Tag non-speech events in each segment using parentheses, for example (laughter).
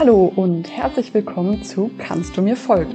Hallo und herzlich willkommen zu Kannst du mir folgen?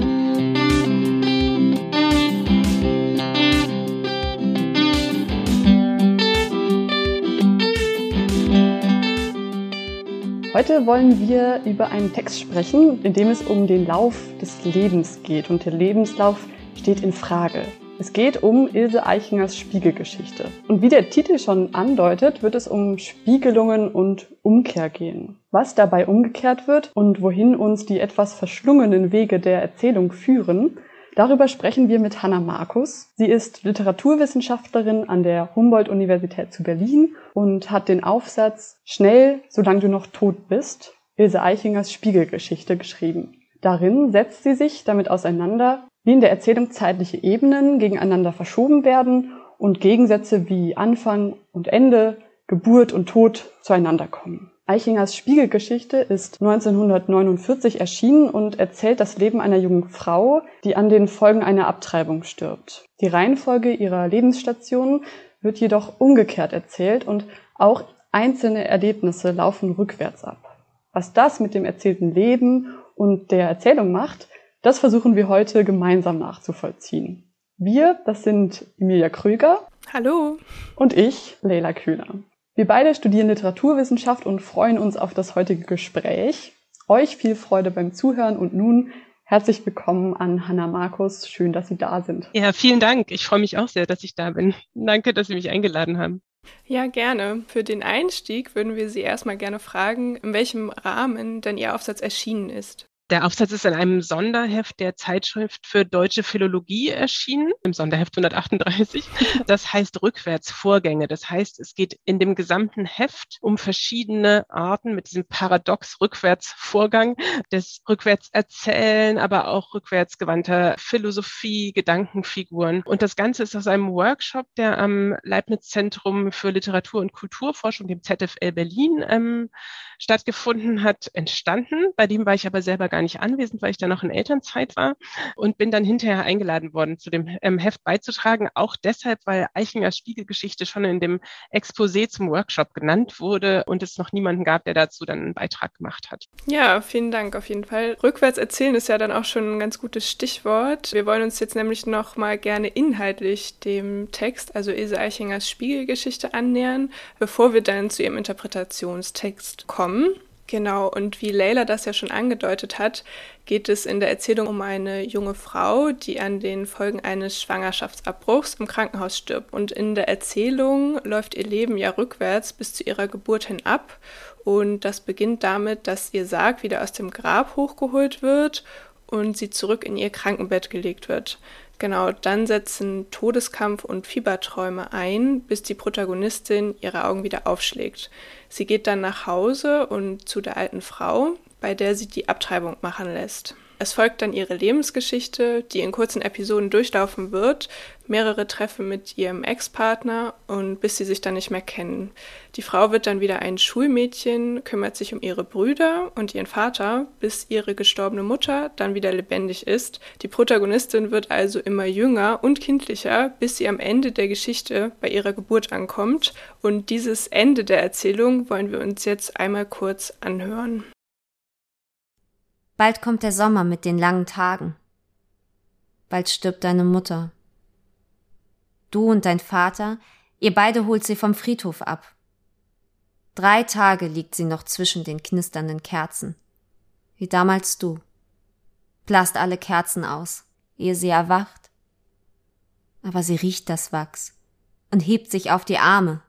Heute wollen wir über einen Text sprechen, in dem es um den Lauf des Lebens geht und der Lebenslauf steht in Frage. Es geht um Ilse Eichingers Spiegelgeschichte. Und wie der Titel schon andeutet, wird es um Spiegelungen und Umkehr gehen. Was dabei umgekehrt wird und wohin uns die etwas verschlungenen Wege der Erzählung führen, darüber sprechen wir mit Hanna Markus. Sie ist Literaturwissenschaftlerin an der Humboldt-Universität zu Berlin und hat den Aufsatz Schnell, solange du noch tot bist, Ilse Eichingers Spiegelgeschichte geschrieben. Darin setzt sie sich damit auseinander, wie in der Erzählung zeitliche Ebenen gegeneinander verschoben werden und Gegensätze wie Anfang und Ende, Geburt und Tod zueinander kommen. Eichingers Spiegelgeschichte ist 1949 erschienen und erzählt das Leben einer jungen Frau, die an den Folgen einer Abtreibung stirbt. Die Reihenfolge ihrer Lebensstationen wird jedoch umgekehrt erzählt und auch einzelne Erlebnisse laufen rückwärts ab. Was das mit dem erzählten Leben und der Erzählung macht, das versuchen wir heute gemeinsam nachzuvollziehen. Wir, das sind Emilia Krüger. Hallo. Und ich, Leila Kühler. Wir beide studieren Literaturwissenschaft und freuen uns auf das heutige Gespräch. Euch viel Freude beim Zuhören und nun herzlich willkommen an Hanna Markus. Schön, dass Sie da sind. Ja, vielen Dank. Ich freue mich auch sehr, dass ich da bin. Danke, dass Sie mich eingeladen haben. Ja, gerne. Für den Einstieg würden wir Sie erstmal gerne fragen, in welchem Rahmen denn Ihr Aufsatz erschienen ist. Der Aufsatz ist in einem Sonderheft der Zeitschrift für deutsche Philologie erschienen, im Sonderheft 138. Das heißt Rückwärtsvorgänge. Das heißt, es geht in dem gesamten Heft um verschiedene Arten mit diesem paradox Rückwärtsvorgang des Rückwärtserzählen, aber auch rückwärtsgewandter Philosophie, Gedankenfiguren. Und das Ganze ist aus einem Workshop, der am Leibniz Zentrum für Literatur und Kulturforschung, dem ZFL Berlin, ähm, stattgefunden hat, entstanden. Bei dem war ich aber selber gar nicht anwesend, weil ich da noch in Elternzeit war und bin dann hinterher eingeladen worden, zu dem ähm, Heft beizutragen. Auch deshalb, weil Eichingers Spiegelgeschichte schon in dem Exposé zum Workshop genannt wurde und es noch niemanden gab, der dazu dann einen Beitrag gemacht hat. Ja, vielen Dank auf jeden Fall. Rückwärts erzählen ist ja dann auch schon ein ganz gutes Stichwort. Wir wollen uns jetzt nämlich noch mal gerne inhaltlich dem Text, also Ilse Eichingers Spiegelgeschichte annähern, bevor wir dann zu ihrem Interpretationstext kommen kommen. Genau, und wie Leila das ja schon angedeutet hat, geht es in der Erzählung um eine junge Frau, die an den Folgen eines Schwangerschaftsabbruchs im Krankenhaus stirbt. Und in der Erzählung läuft ihr Leben ja rückwärts bis zu ihrer Geburt hin ab. Und das beginnt damit, dass ihr Sarg wieder aus dem Grab hochgeholt wird und sie zurück in ihr Krankenbett gelegt wird. Genau, dann setzen Todeskampf und Fieberträume ein, bis die Protagonistin ihre Augen wieder aufschlägt. Sie geht dann nach Hause und zu der alten Frau, bei der sie die Abtreibung machen lässt. Es folgt dann ihre Lebensgeschichte, die in kurzen Episoden durchlaufen wird, mehrere Treffen mit ihrem Ex-Partner und bis sie sich dann nicht mehr kennen. Die Frau wird dann wieder ein Schulmädchen, kümmert sich um ihre Brüder und ihren Vater, bis ihre gestorbene Mutter dann wieder lebendig ist. Die Protagonistin wird also immer jünger und kindlicher, bis sie am Ende der Geschichte bei ihrer Geburt ankommt. Und dieses Ende der Erzählung wollen wir uns jetzt einmal kurz anhören. Bald kommt der Sommer mit den langen Tagen. Bald stirbt deine Mutter. Du und dein Vater, ihr beide holt sie vom Friedhof ab. Drei Tage liegt sie noch zwischen den knisternden Kerzen. Wie damals du. Blast alle Kerzen aus, ehe sie erwacht. Aber sie riecht das Wachs und hebt sich auf die Arme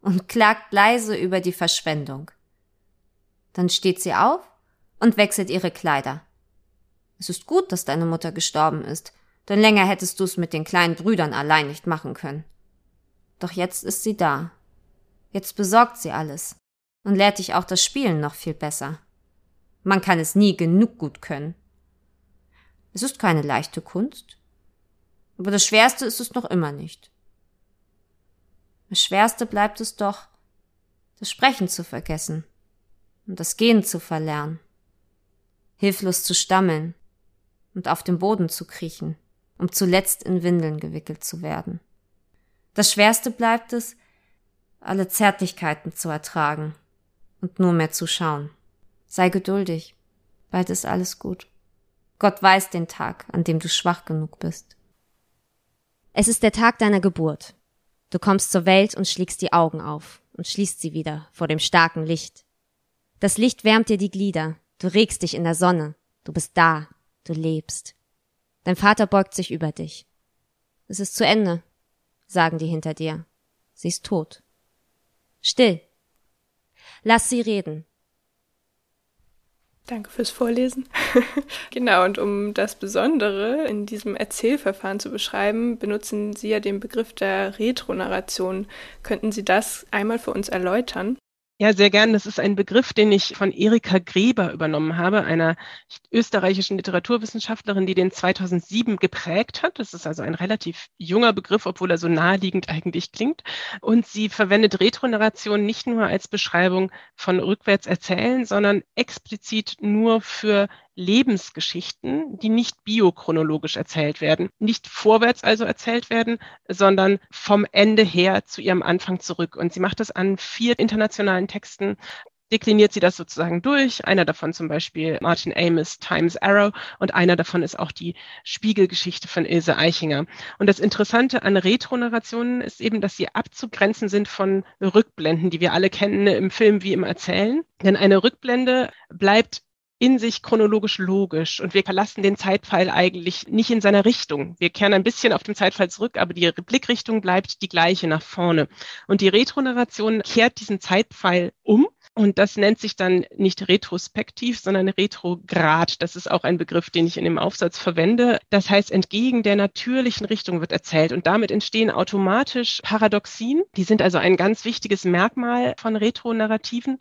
und klagt leise über die Verschwendung. Dann steht sie auf und wechselt ihre Kleider. Es ist gut, dass deine Mutter gestorben ist, denn länger hättest du es mit den kleinen Brüdern allein nicht machen können. Doch jetzt ist sie da. Jetzt besorgt sie alles und lehrt dich auch das Spielen noch viel besser. Man kann es nie genug gut können. Es ist keine leichte Kunst, aber das Schwerste ist es noch immer nicht. Das Schwerste bleibt es doch, das Sprechen zu vergessen und das Gehen zu verlernen hilflos zu stammeln und auf dem Boden zu kriechen, um zuletzt in Windeln gewickelt zu werden. Das Schwerste bleibt es, alle Zärtlichkeiten zu ertragen und nur mehr zu schauen. Sei geduldig, Bald ist alles gut. Gott weiß den Tag, an dem du schwach genug bist. Es ist der Tag deiner Geburt. Du kommst zur Welt und schlägst die Augen auf und schließt sie wieder vor dem starken Licht. Das Licht wärmt dir die Glieder, du regst dich in der Sonne, du bist da, du lebst. Dein Vater beugt sich über dich. Es ist zu Ende, sagen die hinter dir. Sie ist tot. Still. Lass sie reden. Danke fürs Vorlesen. (laughs) genau, und um das Besondere in diesem Erzählverfahren zu beschreiben, benutzen Sie ja den Begriff der Retronarration. Könnten Sie das einmal für uns erläutern? Ja, sehr gern. Das ist ein Begriff, den ich von Erika Greber übernommen habe, einer österreichischen Literaturwissenschaftlerin, die den 2007 geprägt hat. Das ist also ein relativ junger Begriff, obwohl er so naheliegend (laughs) eigentlich klingt. Und sie verwendet Retronarration nicht nur als Beschreibung von rückwärts erzählen, sondern explizit nur für Lebensgeschichten, die nicht biochronologisch erzählt werden, nicht vorwärts also erzählt werden, sondern vom Ende her zu ihrem Anfang zurück. Und sie macht das an vier internationalen Texten dekliniert sie das sozusagen durch. Einer davon zum Beispiel Martin Amis Times Arrow und einer davon ist auch die Spiegelgeschichte von Ilse Eichinger. Und das Interessante an Retronarrationen ist eben, dass sie abzugrenzen sind von Rückblenden, die wir alle kennen im Film wie im Erzählen. Denn eine Rückblende bleibt in sich chronologisch logisch und wir verlassen den Zeitpfeil eigentlich nicht in seiner Richtung. Wir kehren ein bisschen auf den Zeitpfeil zurück, aber die Blickrichtung bleibt die gleiche nach vorne. Und die Retronarration kehrt diesen Zeitpfeil um und das nennt sich dann nicht retrospektiv, sondern retrograd. Das ist auch ein Begriff, den ich in dem Aufsatz verwende. Das heißt, entgegen der natürlichen Richtung wird erzählt. Und damit entstehen automatisch Paradoxien. Die sind also ein ganz wichtiges Merkmal von Retronarrativen.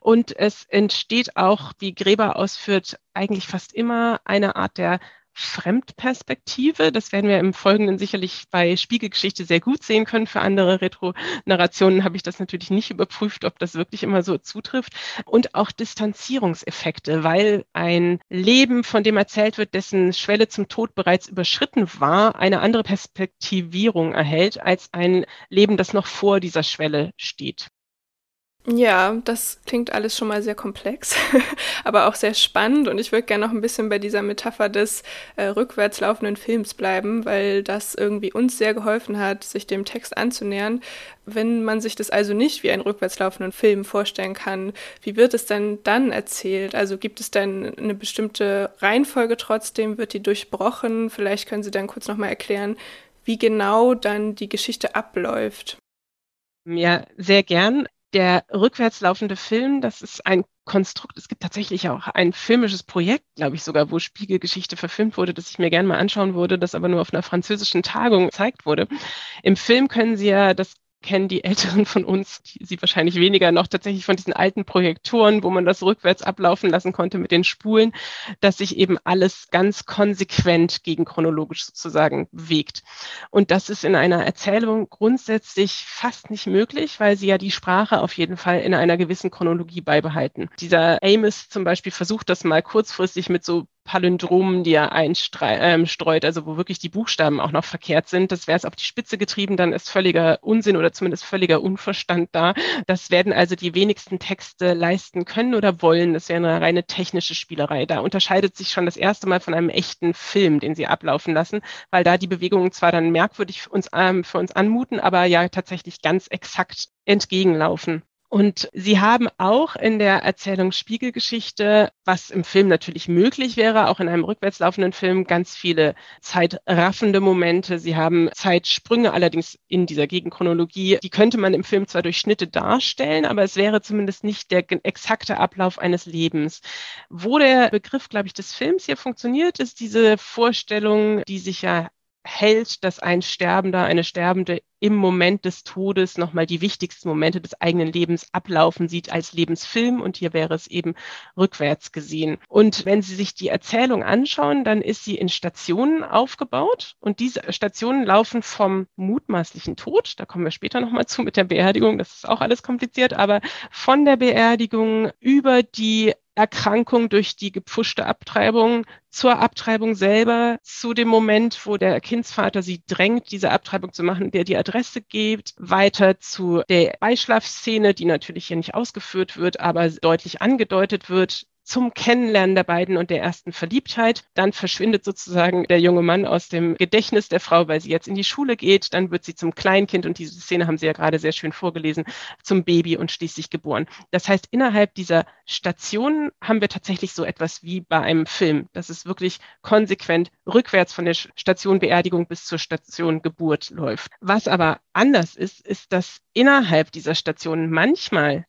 Und es entsteht auch, wie Gräber ausführt, eigentlich fast immer eine Art der Fremdperspektive. Das werden wir im Folgenden sicherlich bei Spiegelgeschichte sehr gut sehen können. Für andere Retro-Narrationen habe ich das natürlich nicht überprüft, ob das wirklich immer so zutrifft. Und auch Distanzierungseffekte, weil ein Leben, von dem erzählt wird, dessen Schwelle zum Tod bereits überschritten war, eine andere Perspektivierung erhält als ein Leben, das noch vor dieser Schwelle steht. Ja, das klingt alles schon mal sehr komplex, (laughs) aber auch sehr spannend. Und ich würde gerne noch ein bisschen bei dieser Metapher des äh, rückwärts laufenden Films bleiben, weil das irgendwie uns sehr geholfen hat, sich dem Text anzunähern. Wenn man sich das also nicht wie einen rückwärts laufenden Film vorstellen kann, wie wird es denn dann erzählt? Also gibt es dann eine bestimmte Reihenfolge trotzdem? Wird die durchbrochen? Vielleicht können Sie dann kurz nochmal erklären, wie genau dann die Geschichte abläuft. Ja, sehr gern der rückwärts laufende Film, das ist ein Konstrukt. Es gibt tatsächlich auch ein filmisches Projekt, glaube ich sogar, wo Spiegelgeschichte verfilmt wurde, das ich mir gerne mal anschauen würde, das aber nur auf einer französischen Tagung gezeigt wurde. Im Film können Sie ja das kennen die Älteren von uns, die, sie wahrscheinlich weniger noch tatsächlich von diesen alten Projektoren, wo man das rückwärts ablaufen lassen konnte mit den Spulen, dass sich eben alles ganz konsequent gegen chronologisch sozusagen bewegt. Und das ist in einer Erzählung grundsätzlich fast nicht möglich, weil sie ja die Sprache auf jeden Fall in einer gewissen Chronologie beibehalten. Dieser Amos zum Beispiel versucht das mal kurzfristig mit so Palindromen, die er einstreut, ähm, also wo wirklich die Buchstaben auch noch verkehrt sind. Das wäre es auf die Spitze getrieben, dann ist völliger Unsinn oder zumindest völliger Unverstand da. Das werden also die wenigsten Texte leisten können oder wollen. Das wäre eine reine technische Spielerei. Da unterscheidet sich schon das erste Mal von einem echten Film, den sie ablaufen lassen, weil da die Bewegungen zwar dann merkwürdig für uns, ähm, für uns anmuten, aber ja tatsächlich ganz exakt entgegenlaufen. Und sie haben auch in der Erzählung Spiegelgeschichte, was im Film natürlich möglich wäre, auch in einem rückwärts laufenden Film, ganz viele zeitraffende Momente. Sie haben Zeitsprünge, allerdings in dieser Gegenchronologie. Die könnte man im Film zwar durch Schnitte darstellen, aber es wäre zumindest nicht der exakte Ablauf eines Lebens. Wo der Begriff, glaube ich, des Films hier funktioniert, ist diese Vorstellung, die sich ja hält, dass ein Sterbender, eine Sterbende im Moment des Todes nochmal die wichtigsten Momente des eigenen Lebens ablaufen sieht als Lebensfilm und hier wäre es eben rückwärts gesehen. Und wenn Sie sich die Erzählung anschauen, dann ist sie in Stationen aufgebaut und diese Stationen laufen vom mutmaßlichen Tod, da kommen wir später nochmal zu mit der Beerdigung, das ist auch alles kompliziert, aber von der Beerdigung über die Erkrankung durch die gepfuschte Abtreibung. Zur Abtreibung selber, zu dem Moment, wo der Kindsvater sie drängt, diese Abtreibung zu machen, der die Adresse gibt, weiter zu der Beischlafszene, die natürlich hier nicht ausgeführt wird, aber deutlich angedeutet wird, zum Kennenlernen der beiden und der ersten Verliebtheit. Dann verschwindet sozusagen der junge Mann aus dem Gedächtnis der Frau, weil sie jetzt in die Schule geht. Dann wird sie zum Kleinkind und diese Szene haben Sie ja gerade sehr schön vorgelesen, zum Baby und schließlich geboren. Das heißt, innerhalb dieser Stationen haben wir tatsächlich so etwas wie bei einem Film. Das ist wirklich konsequent rückwärts von der Station Beerdigung bis zur Station Geburt läuft. Was aber anders ist, ist, dass innerhalb dieser Stationen manchmal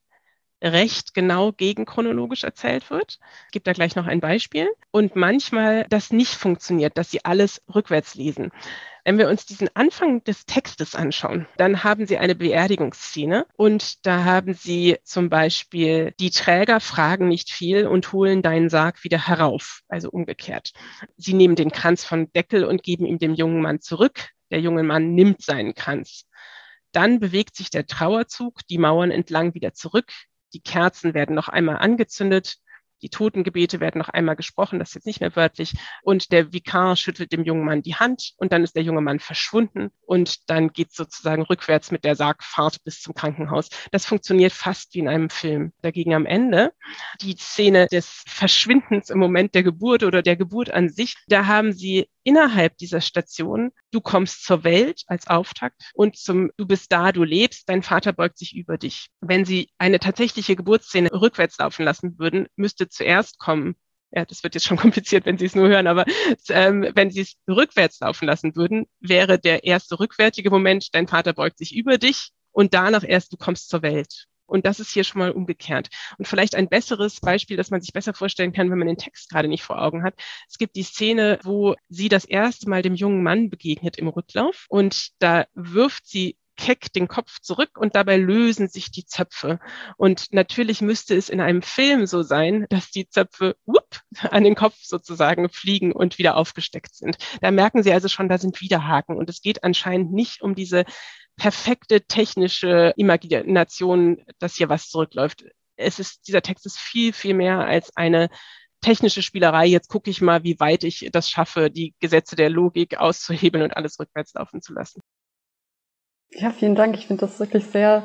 recht genau gegenchronologisch erzählt wird. Ich gebe da gleich noch ein Beispiel. Und manchmal das nicht funktioniert, dass sie alles rückwärts lesen. Wenn wir uns diesen Anfang des Textes anschauen, dann haben Sie eine Beerdigungsszene und da haben Sie zum Beispiel, die Träger fragen nicht viel und holen deinen Sarg wieder herauf, also umgekehrt. Sie nehmen den Kranz vom Deckel und geben ihm dem jungen Mann zurück. Der junge Mann nimmt seinen Kranz. Dann bewegt sich der Trauerzug die Mauern entlang wieder zurück. Die Kerzen werden noch einmal angezündet. Die Totengebete werden noch einmal gesprochen, das ist jetzt nicht mehr wörtlich. Und der Vikar schüttelt dem jungen Mann die Hand und dann ist der junge Mann verschwunden und dann geht sozusagen rückwärts mit der Sargfahrt bis zum Krankenhaus. Das funktioniert fast wie in einem Film. Dagegen am Ende die Szene des Verschwindens im Moment der Geburt oder der Geburt an sich, da haben sie innerhalb dieser Station, du kommst zur Welt als Auftakt und zum, du bist da, du lebst, dein Vater beugt sich über dich. Wenn sie eine tatsächliche Geburtsszene rückwärts laufen lassen würden, müsste zuerst kommen, ja, das wird jetzt schon (laughs) kompliziert, wenn Sie es nur hören, aber ähm, wenn Sie es rückwärts laufen lassen würden, wäre der erste rückwärtige Moment, dein Vater beugt sich über dich und danach erst du kommst zur Welt. Und das ist hier schon mal umgekehrt. Und vielleicht ein besseres Beispiel, das man sich besser vorstellen kann, wenn man den Text gerade nicht vor Augen hat. Es gibt die Szene, wo sie das erste Mal dem jungen Mann begegnet im Rücklauf und da wirft sie keck den Kopf zurück und dabei lösen sich die Zöpfe. Und natürlich müsste es in einem Film so sein, dass die Zöpfe whoop, an den Kopf sozusagen fliegen und wieder aufgesteckt sind. Da merken Sie also schon, da sind Widerhaken. Und es geht anscheinend nicht um diese perfekte technische Imagination, dass hier was zurückläuft. Es ist, dieser Text ist viel, viel mehr als eine technische Spielerei. Jetzt gucke ich mal, wie weit ich das schaffe, die Gesetze der Logik auszuhebeln und alles rückwärts laufen zu lassen. Ja, vielen Dank. Ich finde das wirklich sehr,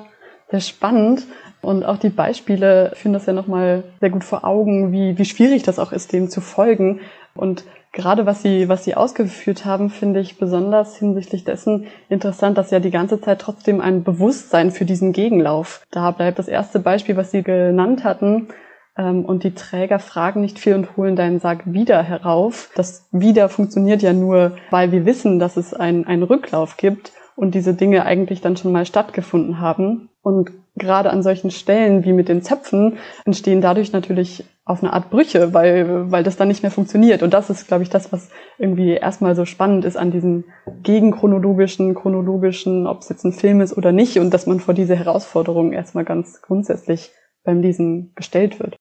sehr spannend. Und auch die Beispiele führen das ja nochmal sehr gut vor Augen, wie, wie schwierig das auch ist, dem zu folgen. Und gerade was Sie, was Sie ausgeführt haben, finde ich besonders hinsichtlich dessen interessant, dass ja die ganze Zeit trotzdem ein Bewusstsein für diesen Gegenlauf da bleibt. Das erste Beispiel, was Sie genannt hatten, ähm, und die Träger fragen nicht viel und holen deinen Sarg wieder herauf. Das wieder funktioniert ja nur, weil wir wissen, dass es einen, einen Rücklauf gibt und diese Dinge eigentlich dann schon mal stattgefunden haben. Und gerade an solchen Stellen wie mit den Zöpfen entstehen dadurch natürlich auf eine Art Brüche, weil, weil das dann nicht mehr funktioniert. Und das ist, glaube ich, das, was irgendwie erstmal so spannend ist an diesem gegenchronologischen, chronologischen, ob es jetzt ein Film ist oder nicht, und dass man vor diese Herausforderungen erstmal ganz grundsätzlich beim Lesen gestellt wird.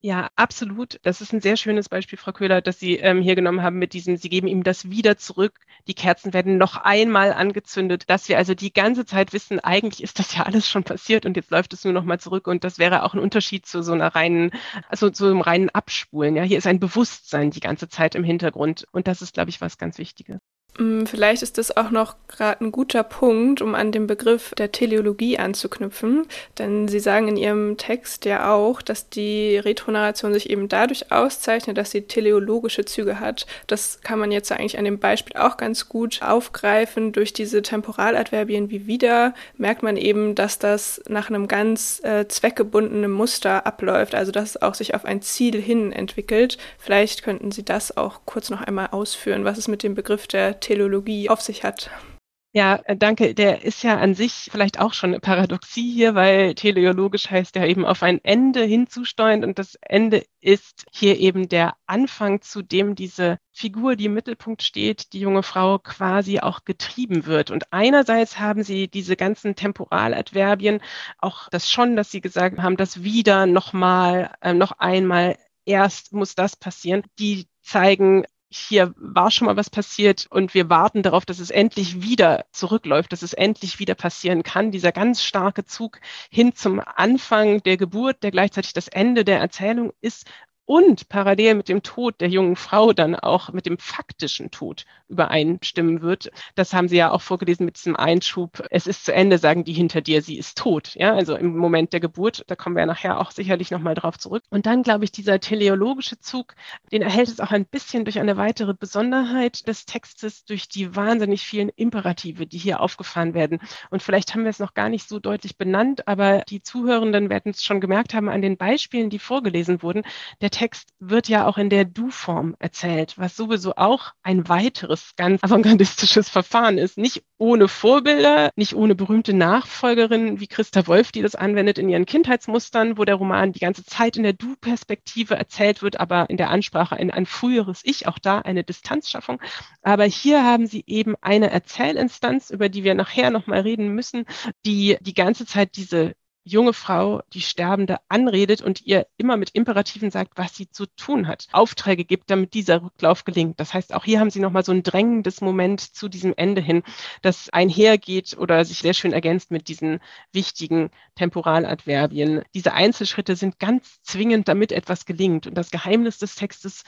Ja, absolut. Das ist ein sehr schönes Beispiel, Frau Köhler, dass Sie ähm, hier genommen haben mit diesem, Sie geben ihm das wieder zurück. Die Kerzen werden noch einmal angezündet, dass wir also die ganze Zeit wissen, eigentlich ist das ja alles schon passiert und jetzt läuft es nur noch mal zurück. Und das wäre auch ein Unterschied zu so einer reinen, also zu einem reinen Abspulen. Ja, hier ist ein Bewusstsein die ganze Zeit im Hintergrund. Und das ist, glaube ich, was ganz Wichtiges. Mm, vielleicht ist das auch noch gerade ein guter Punkt, um an den Begriff der Teleologie anzuknüpfen, denn Sie sagen in Ihrem Text ja auch, dass die Retronarration sich eben dadurch auszeichnet, dass sie teleologische Züge hat. Das kann man jetzt eigentlich an dem Beispiel auch ganz gut aufgreifen. Durch diese Temporaladverbien wie wieder merkt man eben, dass das nach einem ganz äh, zweckgebundenen Muster abläuft, also dass es auch sich auf ein Ziel hin entwickelt. Vielleicht könnten Sie das auch kurz noch einmal ausführen, was es mit dem Begriff der Teleologie auf sich hat. Ja, äh, danke. Der ist ja an sich vielleicht auch schon eine Paradoxie hier, weil teleologisch heißt ja eben auf ein Ende hinzusteuern und das Ende ist hier eben der Anfang, zu dem diese Figur, die im Mittelpunkt steht, die junge Frau quasi auch getrieben wird. Und einerseits haben sie diese ganzen Temporaladverbien, auch das schon, dass sie gesagt haben, das wieder nochmal, äh, noch einmal erst muss das passieren. Die zeigen hier war schon mal was passiert und wir warten darauf, dass es endlich wieder zurückläuft, dass es endlich wieder passieren kann. Dieser ganz starke Zug hin zum Anfang der Geburt, der gleichzeitig das Ende der Erzählung ist und parallel mit dem Tod der jungen Frau dann auch mit dem faktischen Tod übereinstimmen wird. Das haben Sie ja auch vorgelesen mit diesem Einschub. Es ist zu Ende, sagen die hinter dir, sie ist tot. Ja, also im Moment der Geburt, da kommen wir nachher auch sicherlich nochmal drauf zurück. Und dann, glaube ich, dieser teleologische Zug, den erhält es auch ein bisschen durch eine weitere Besonderheit des Textes, durch die wahnsinnig vielen Imperative, die hier aufgefahren werden. Und vielleicht haben wir es noch gar nicht so deutlich benannt, aber die Zuhörenden werden es schon gemerkt haben an den Beispielen, die vorgelesen wurden. Der Text wird ja auch in der Du-Form erzählt, was sowieso auch ein weiteres ganz (laughs) avantgardistisches Verfahren ist. Nicht ohne Vorbilder, nicht ohne berühmte Nachfolgerinnen wie Christa Wolf, die das anwendet in ihren Kindheitsmustern, wo der Roman die ganze Zeit in der Du-Perspektive erzählt wird, aber in der Ansprache in ein früheres Ich, auch da eine Distanzschaffung. Aber hier haben sie eben eine Erzählinstanz, über die wir nachher nochmal reden müssen, die die ganze Zeit diese junge Frau, die Sterbende, anredet und ihr immer mit Imperativen sagt, was sie zu tun hat, Aufträge gibt, damit dieser Rücklauf gelingt. Das heißt, auch hier haben sie nochmal so ein drängendes Moment zu diesem Ende hin, das einhergeht oder sich sehr schön ergänzt mit diesen wichtigen Temporaladverbien. Diese Einzelschritte sind ganz zwingend, damit etwas gelingt. Und das Geheimnis des Textes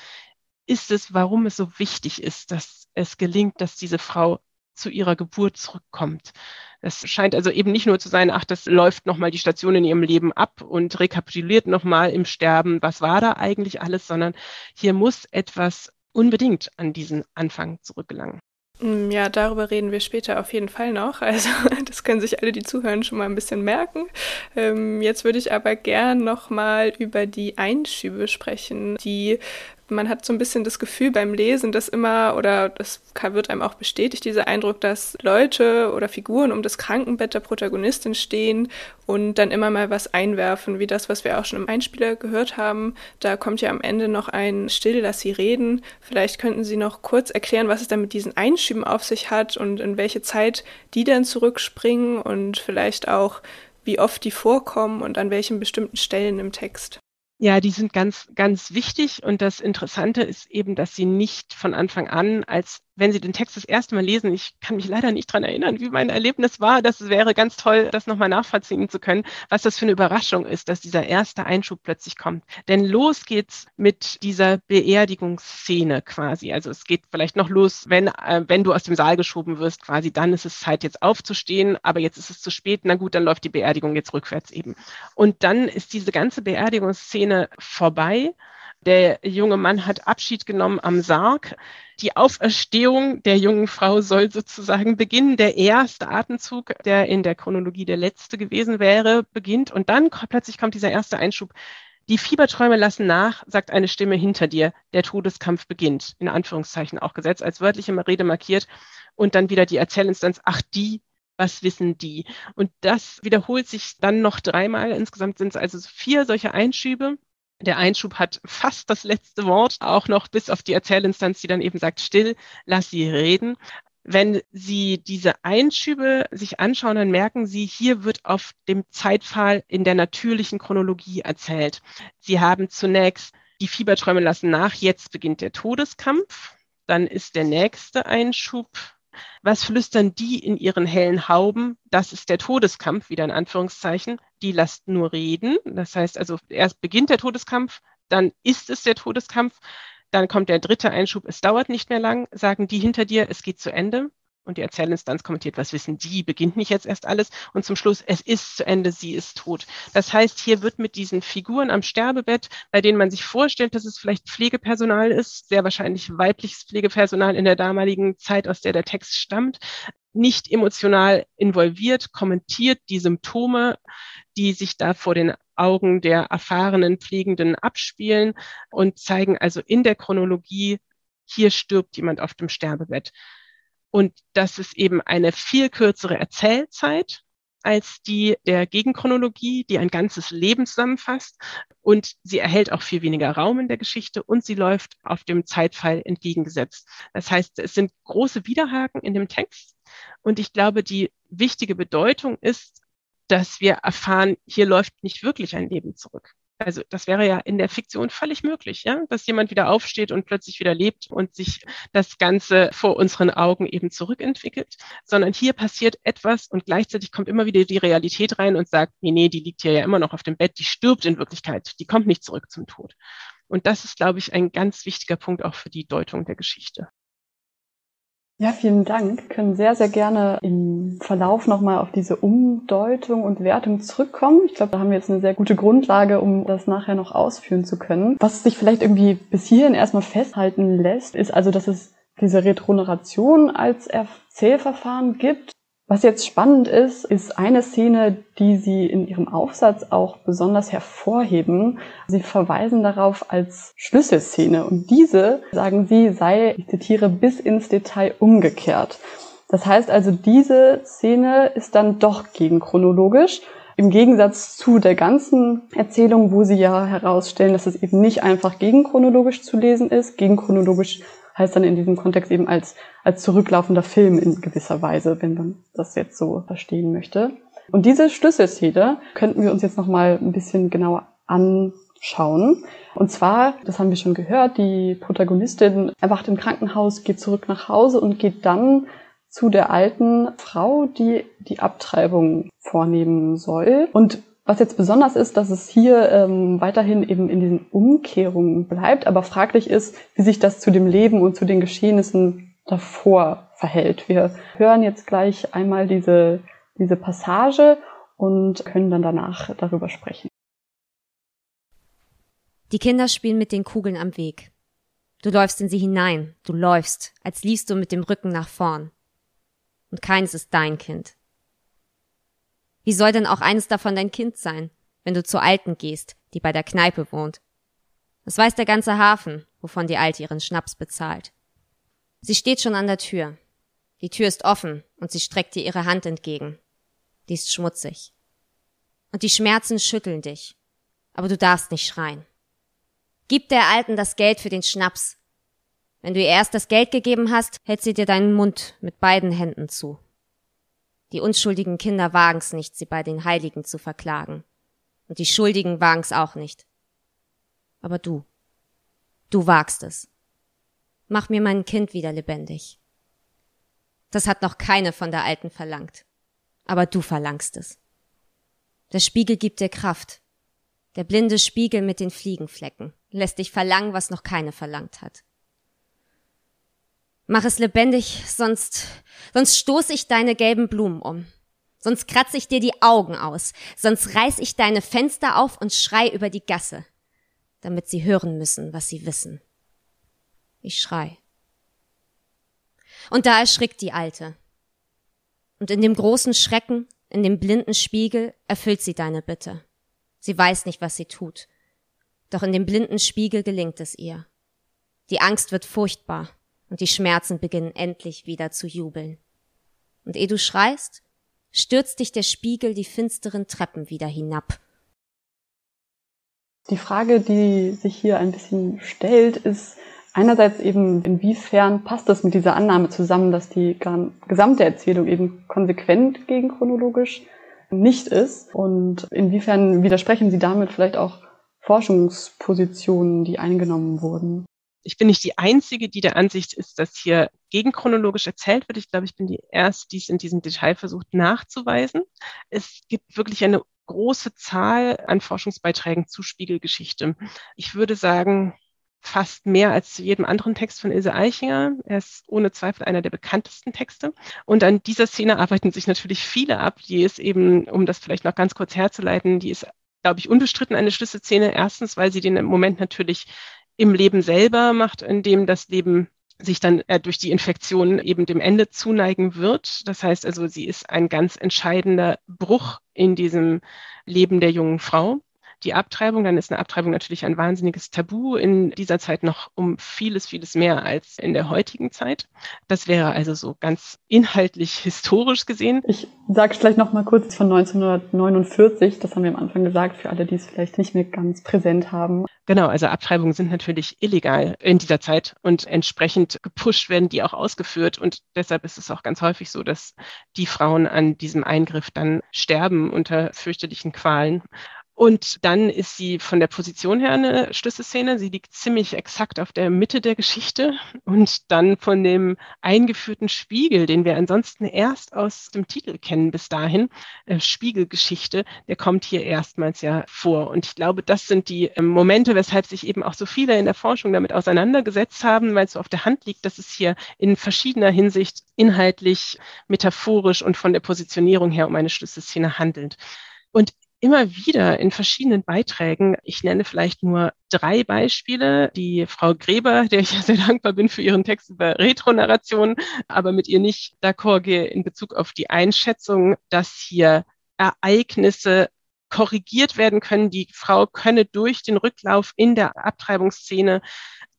ist es, warum es so wichtig ist, dass es gelingt, dass diese Frau zu ihrer Geburt zurückkommt. Es scheint also eben nicht nur zu sein, ach, das läuft nochmal die Station in ihrem Leben ab und rekapituliert nochmal im Sterben, was war da eigentlich alles, sondern hier muss etwas unbedingt an diesen Anfang zurückgelangen. Mm, ja, darüber reden wir später auf jeden Fall noch. (laughs) Also das können sich alle, die zuhören, schon mal ein bisschen merken. Ähm, jetzt würde ich aber gern noch mal über die Einschübe sprechen, die man hat so ein bisschen das Gefühl beim Lesen, dass immer, oder das wird einem auch bestätigt, dieser Eindruck, dass Leute oder Figuren um das Krankenbett der Protagonistin stehen und dann immer mal was einwerfen, wie das, was wir auch schon im Einspieler gehört haben. Da kommt ja am Ende noch ein Still, dass sie reden. Vielleicht könnten Sie noch kurz erklären, was es dann mit diesen Einschüben auf sich hat und in welche Zeit die dann zurückspringen und vielleicht auch, wie oft die vorkommen und an welchen bestimmten Stellen im Text. Ja, die sind ganz, ganz wichtig. Und das Interessante ist eben, dass sie nicht von Anfang an als wenn Sie den Text das erste Mal lesen, ich kann mich leider nicht dran erinnern, wie mein Erlebnis war. Das wäre ganz toll, das nochmal nachvollziehen zu können, was das für eine Überraschung ist, dass dieser erste Einschub plötzlich kommt. Denn los geht's mit dieser Beerdigungsszene quasi. Also es geht vielleicht noch los, wenn, äh, wenn du aus dem Saal geschoben wirst, quasi, dann ist es Zeit, jetzt aufzustehen, aber jetzt ist es zu spät. Na gut, dann läuft die Beerdigung jetzt rückwärts eben. Und dann ist diese ganze Beerdigungsszene vorbei. Der junge Mann hat Abschied genommen am Sarg. Die Auferstehung der jungen Frau soll sozusagen beginnen. Der erste Atemzug, der in der Chronologie der letzte gewesen wäre, beginnt. Und dann plötzlich kommt dieser erste Einschub. Die Fieberträume lassen nach, sagt eine Stimme hinter dir. Der Todeskampf beginnt. In Anführungszeichen auch gesetzt, als wörtliche Rede markiert. Und dann wieder die Erzählinstanz. Ach, die, was wissen die? Und das wiederholt sich dann noch dreimal. Insgesamt sind es also vier solche Einschübe. Der Einschub hat fast das letzte Wort, auch noch bis auf die Erzählinstanz, die dann eben sagt, still, lass sie reden. Wenn Sie diese Einschübe sich anschauen, dann merken Sie, hier wird auf dem Zeitpfahl in der natürlichen Chronologie erzählt. Sie haben zunächst die Fieberträume lassen nach, jetzt beginnt der Todeskampf. Dann ist der nächste Einschub was flüstern die in ihren hellen Hauben? Das ist der Todeskampf, wieder in Anführungszeichen. Die lasst nur reden. Das heißt also, erst beginnt der Todeskampf, dann ist es der Todeskampf. Dann kommt der dritte Einschub, es dauert nicht mehr lang, sagen die hinter dir, es geht zu Ende und die Erzählinstanz kommentiert, was wissen die, beginnt nicht jetzt erst alles und zum Schluss, es ist zu Ende, sie ist tot. Das heißt, hier wird mit diesen Figuren am Sterbebett, bei denen man sich vorstellt, dass es vielleicht Pflegepersonal ist, sehr wahrscheinlich weibliches Pflegepersonal in der damaligen Zeit, aus der der Text stammt, nicht emotional involviert, kommentiert die Symptome, die sich da vor den Augen der erfahrenen Pflegenden abspielen und zeigen also in der Chronologie, hier stirbt jemand auf dem Sterbebett. Und das ist eben eine viel kürzere Erzählzeit als die der Gegenchronologie, die ein ganzes Leben zusammenfasst. Und sie erhält auch viel weniger Raum in der Geschichte und sie läuft auf dem Zeitpfeil entgegengesetzt. Das heißt, es sind große Widerhaken in dem Text. Und ich glaube, die wichtige Bedeutung ist, dass wir erfahren, hier läuft nicht wirklich ein Leben zurück. Also das wäre ja in der Fiktion völlig möglich, ja, dass jemand wieder aufsteht und plötzlich wieder lebt und sich das Ganze vor unseren Augen eben zurückentwickelt, sondern hier passiert etwas und gleichzeitig kommt immer wieder die Realität rein und sagt, nee, nee, die liegt hier ja immer noch auf dem Bett, die stirbt in Wirklichkeit, die kommt nicht zurück zum Tod. Und das ist, glaube ich, ein ganz wichtiger Punkt auch für die Deutung der Geschichte. Ja, vielen Dank. Wir können sehr, sehr gerne im Verlauf nochmal auf diese Umdeutung und Wertung zurückkommen. Ich glaube, da haben wir jetzt eine sehr gute Grundlage, um das nachher noch ausführen zu können. Was sich vielleicht irgendwie bis hierhin erstmal festhalten lässt, ist also, dass es diese Retroneration als Erzählverfahren gibt was jetzt spannend ist, ist eine Szene, die Sie in Ihrem Aufsatz auch besonders hervorheben. Sie verweisen darauf als Schlüsselszene und diese, sagen Sie, sei, ich zitiere, bis ins Detail umgekehrt. Das heißt also, diese Szene ist dann doch gegenchronologisch. Im Gegensatz zu der ganzen Erzählung, wo Sie ja herausstellen, dass es eben nicht einfach gegenchronologisch zu lesen ist. Gegenchronologisch heißt dann in diesem Kontext eben als, als zurücklaufender Film in gewisser Weise, wenn man das jetzt so verstehen möchte. Und diese Schlüsselszene könnten wir uns jetzt nochmal ein bisschen genauer anschauen. Und zwar, das haben wir schon gehört, die Protagonistin erwacht im Krankenhaus, geht zurück nach Hause und geht dann zu der alten Frau, die die Abtreibung vornehmen soll. Und was jetzt besonders ist, dass es hier ähm, weiterhin eben in diesen Umkehrungen bleibt, aber fraglich ist, wie sich das zu dem Leben und zu den Geschehnissen davor verhält. Wir hören jetzt gleich einmal diese, diese Passage und können dann danach darüber sprechen. Die Kinder spielen mit den Kugeln am Weg. Du läufst in sie hinein, du läufst, als liest du mit dem Rücken nach vorn. Und keins ist dein Kind. Wie soll denn auch eines davon dein Kind sein, wenn du zur Alten gehst, die bei der Kneipe wohnt? Das weiß der ganze Hafen, wovon die Alte ihren Schnaps bezahlt. Sie steht schon an der Tür. Die Tür ist offen und sie streckt dir ihre Hand entgegen. Die ist schmutzig. Und die Schmerzen schütteln dich. Aber du darfst nicht schreien. Gib der Alten das Geld für den Schnaps. Wenn du ihr erst das Geld gegeben hast, hält sie dir deinen Mund mit beiden Händen zu. Die unschuldigen Kinder wagen's nicht, sie bei den Heiligen zu verklagen. Und die Schuldigen wagen's auch nicht. Aber du, du wagst es. Mach mir mein Kind wieder lebendig. Das hat noch keine von der Alten verlangt. Aber du verlangst es. Der Spiegel gibt dir Kraft. Der blinde Spiegel mit den Fliegenflecken lässt dich verlangen, was noch keine verlangt hat. Mach es lebendig, sonst, sonst stoß ich deine gelben Blumen um. Sonst kratze ich dir die Augen aus. Sonst reiß ich deine Fenster auf und schrei über die Gasse, damit sie hören müssen, was sie wissen. Ich schrei. Und da erschrickt die Alte. Und in dem großen Schrecken, in dem blinden Spiegel, erfüllt sie deine Bitte. Sie weiß nicht, was sie tut. Doch in dem blinden Spiegel gelingt es ihr. Die Angst wird furchtbar und die Schmerzen beginnen endlich wieder zu jubeln. Und eh du schreist, stürzt dich der Spiegel die finsteren Treppen wieder hinab. Die Frage, die sich hier ein bisschen stellt, ist einerseits eben, inwiefern passt das mit dieser Annahme zusammen, dass die gesamte Erzählung eben konsequent gegen chronologisch nicht ist und inwiefern widersprechen Sie damit vielleicht auch Forschungspositionen, die eingenommen wurden? Ich bin nicht die Einzige, die der Ansicht ist, dass hier gegenchronologisch erzählt wird. Ich glaube, ich bin die Erste, die es in diesem Detail versucht nachzuweisen. Es gibt wirklich eine große Zahl an Forschungsbeiträgen zu Spiegelgeschichte. Ich würde sagen, fast mehr als zu jedem anderen Text von Ilse Eichinger. Er ist ohne Zweifel einer der bekanntesten Texte. Und an dieser Szene arbeiten sich natürlich viele ab, die ist eben, um das vielleicht noch ganz kurz herzuleiten, die ist glaube ich, unbestritten eine Schlüsselszene. Erstens, weil sie den Moment natürlich im Leben selber macht, in dem das Leben sich dann äh, durch die Infektion eben dem Ende zuneigen wird. Das heißt also, sie ist ein ganz entscheidender Bruch in diesem Leben der jungen Frau die Abtreibung, dann ist eine Abtreibung natürlich ein wahnsinniges Tabu in dieser Zeit noch um vieles, vieles mehr als in der heutigen Zeit. Das wäre also so ganz inhaltlich historisch gesehen. Ich sage vielleicht noch mal kurz von 1949, das haben wir am Anfang gesagt, für alle, die es vielleicht nicht mehr ganz präsent haben. Genau, also Abtreibungen sind natürlich illegal in dieser Zeit und entsprechend gepusht werden die auch ausgeführt und deshalb ist es auch ganz häufig so, dass die Frauen an diesem Eingriff dann sterben unter fürchterlichen Qualen. Und dann ist sie von der Position her eine Schlüsselszene. Sie liegt ziemlich exakt auf der Mitte der Geschichte. Und dann von dem eingeführten Spiegel, den wir ansonsten erst aus dem Titel kennen bis dahin, äh, Spiegelgeschichte, der kommt hier erstmals ja vor. Und ich glaube, das sind die äh, Momente, weshalb sich eben auch so viele in der Forschung damit auseinandergesetzt haben, weil es so auf der Hand liegt, dass es hier in verschiedener Hinsicht inhaltlich, metaphorisch und von der Positionierung her um eine Schlüsselszene handelt. Und immer wieder in verschiedenen Beiträgen. Ich nenne vielleicht nur drei Beispiele. Die Frau Gräber, (laughs) der ich ja sehr dankbar bin für ihren Text über Retronarration, aber mit ihr nicht d'accord gehe in Bezug auf die Einschätzung, dass hier Ereignisse korrigiert werden können. Die Frau könne durch den Rücklauf in der Abtreibungsszene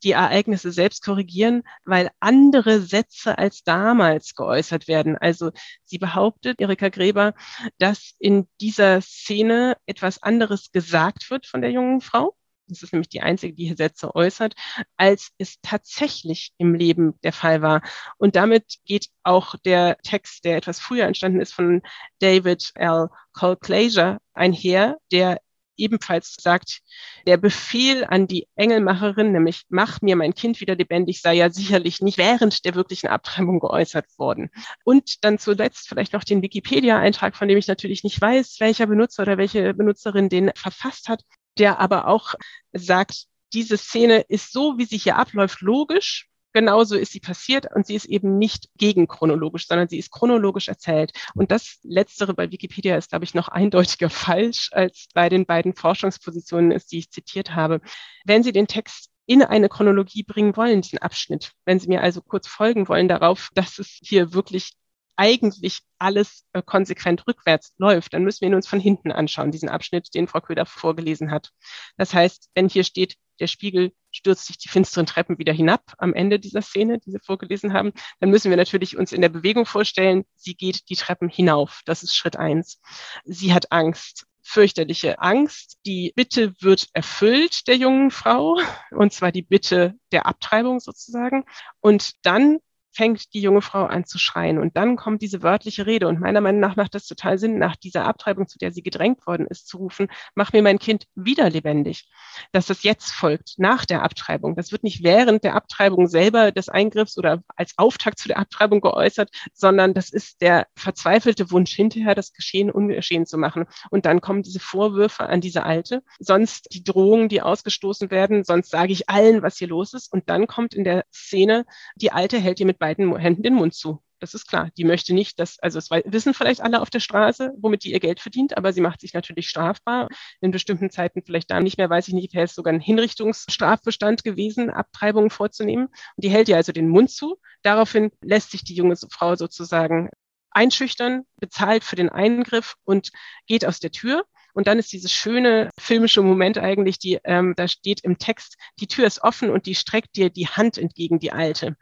die Ereignisse selbst korrigieren, weil andere Sätze als damals geäußert werden. Also sie behauptet, Erika Gräber, dass in dieser Szene etwas anderes gesagt wird von der jungen Frau. Das ist nämlich die einzige, die hier Sätze äußert, als es tatsächlich im Leben der Fall war. Und damit geht auch der Text, der etwas früher entstanden ist, von David L. Colclasure einher, der ebenfalls sagt, der Befehl an die Engelmacherin, nämlich mach mir mein Kind wieder lebendig, sei ja sicherlich nicht während der wirklichen Abtreibung geäußert worden. Und dann zuletzt vielleicht noch den Wikipedia-Eintrag, von dem ich natürlich nicht weiß, welcher Benutzer oder welche Benutzerin den verfasst hat, der aber auch sagt, diese Szene ist so, wie sie hier abläuft, logisch genauso ist sie passiert und sie ist eben nicht gegenchronologisch, sondern sie ist chronologisch erzählt. Und das Letztere bei Wikipedia ist, glaube ich, noch (laughs) eindeutiger falsch als bei den beiden Forschungspositionen ist, die ich zitiert habe. Wenn Sie den Text in eine Chronologie bringen wollen, diesen Abschnitt, wenn Sie mir also kurz folgen wollen darauf, dass es hier wirklich eigentlich alles äh, konsequent rückwärts läuft, dann müssen wir ihn uns von hinten anschauen, diesen Abschnitt, den Frau Köder vorgelesen hat. Das heißt, wenn hier steht, der Spiegel stürzt sich die finsteren Treppen wieder hinab am Ende dieser Szene, die Sie vorgelesen haben, dann müssen wir natürlich uns in der Bewegung vorstellen, sie geht die Treppen hinauf. Das ist Schritt eins. Sie hat Angst fürchterliche Angst. Die Bitte wird erfüllt der jungen Frau, und zwar die Bitte der Abtreibung sozusagen. Und dann fängt die junge Frau an zu schreien. Und dann kommt diese wörtliche Rede. Und meiner Meinung nach macht das total Sinn, nach dieser Abtreibung, zu der sie gedrängt worden ist, zu rufen, mach mir mein Kind wieder lebendig. Dass das jetzt folgt, nach der Abtreibung. Das wird nicht während der Abtreibung selber des Eingriffs oder als Auftakt zu der Abtreibung geäußert, sondern das ist der verzweifelte Wunsch hinterher, das Geschehen ungeschehen zu machen. Und dann kommen diese Vorwürfe an diese Alte, sonst die Drohungen, die ausgestoßen werden, sonst sage ich allen, was hier los ist. Und dann kommt in der Szene, die Alte hält ihr mit beiden Händen den Mund zu. Das ist klar. Die möchte nicht, dass, also es wissen vielleicht alle auf der Straße, womit die ihr Geld verdient, aber sie macht sich natürlich strafbar. In bestimmten Zeiten vielleicht da nicht mehr, weiß ich nicht, wäre es sogar ein Hinrichtungsstrafbestand gewesen, Abtreibungen vorzunehmen. Und die hält ihr also den Mund zu. Daraufhin lässt sich die junge Frau sozusagen einschüchtern, bezahlt für den Eingriff und geht aus der Tür. Und dann ist dieses schöne filmische Moment eigentlich, die ähm, da steht im Text, die Tür ist offen und die streckt dir die Hand entgegen die Alte.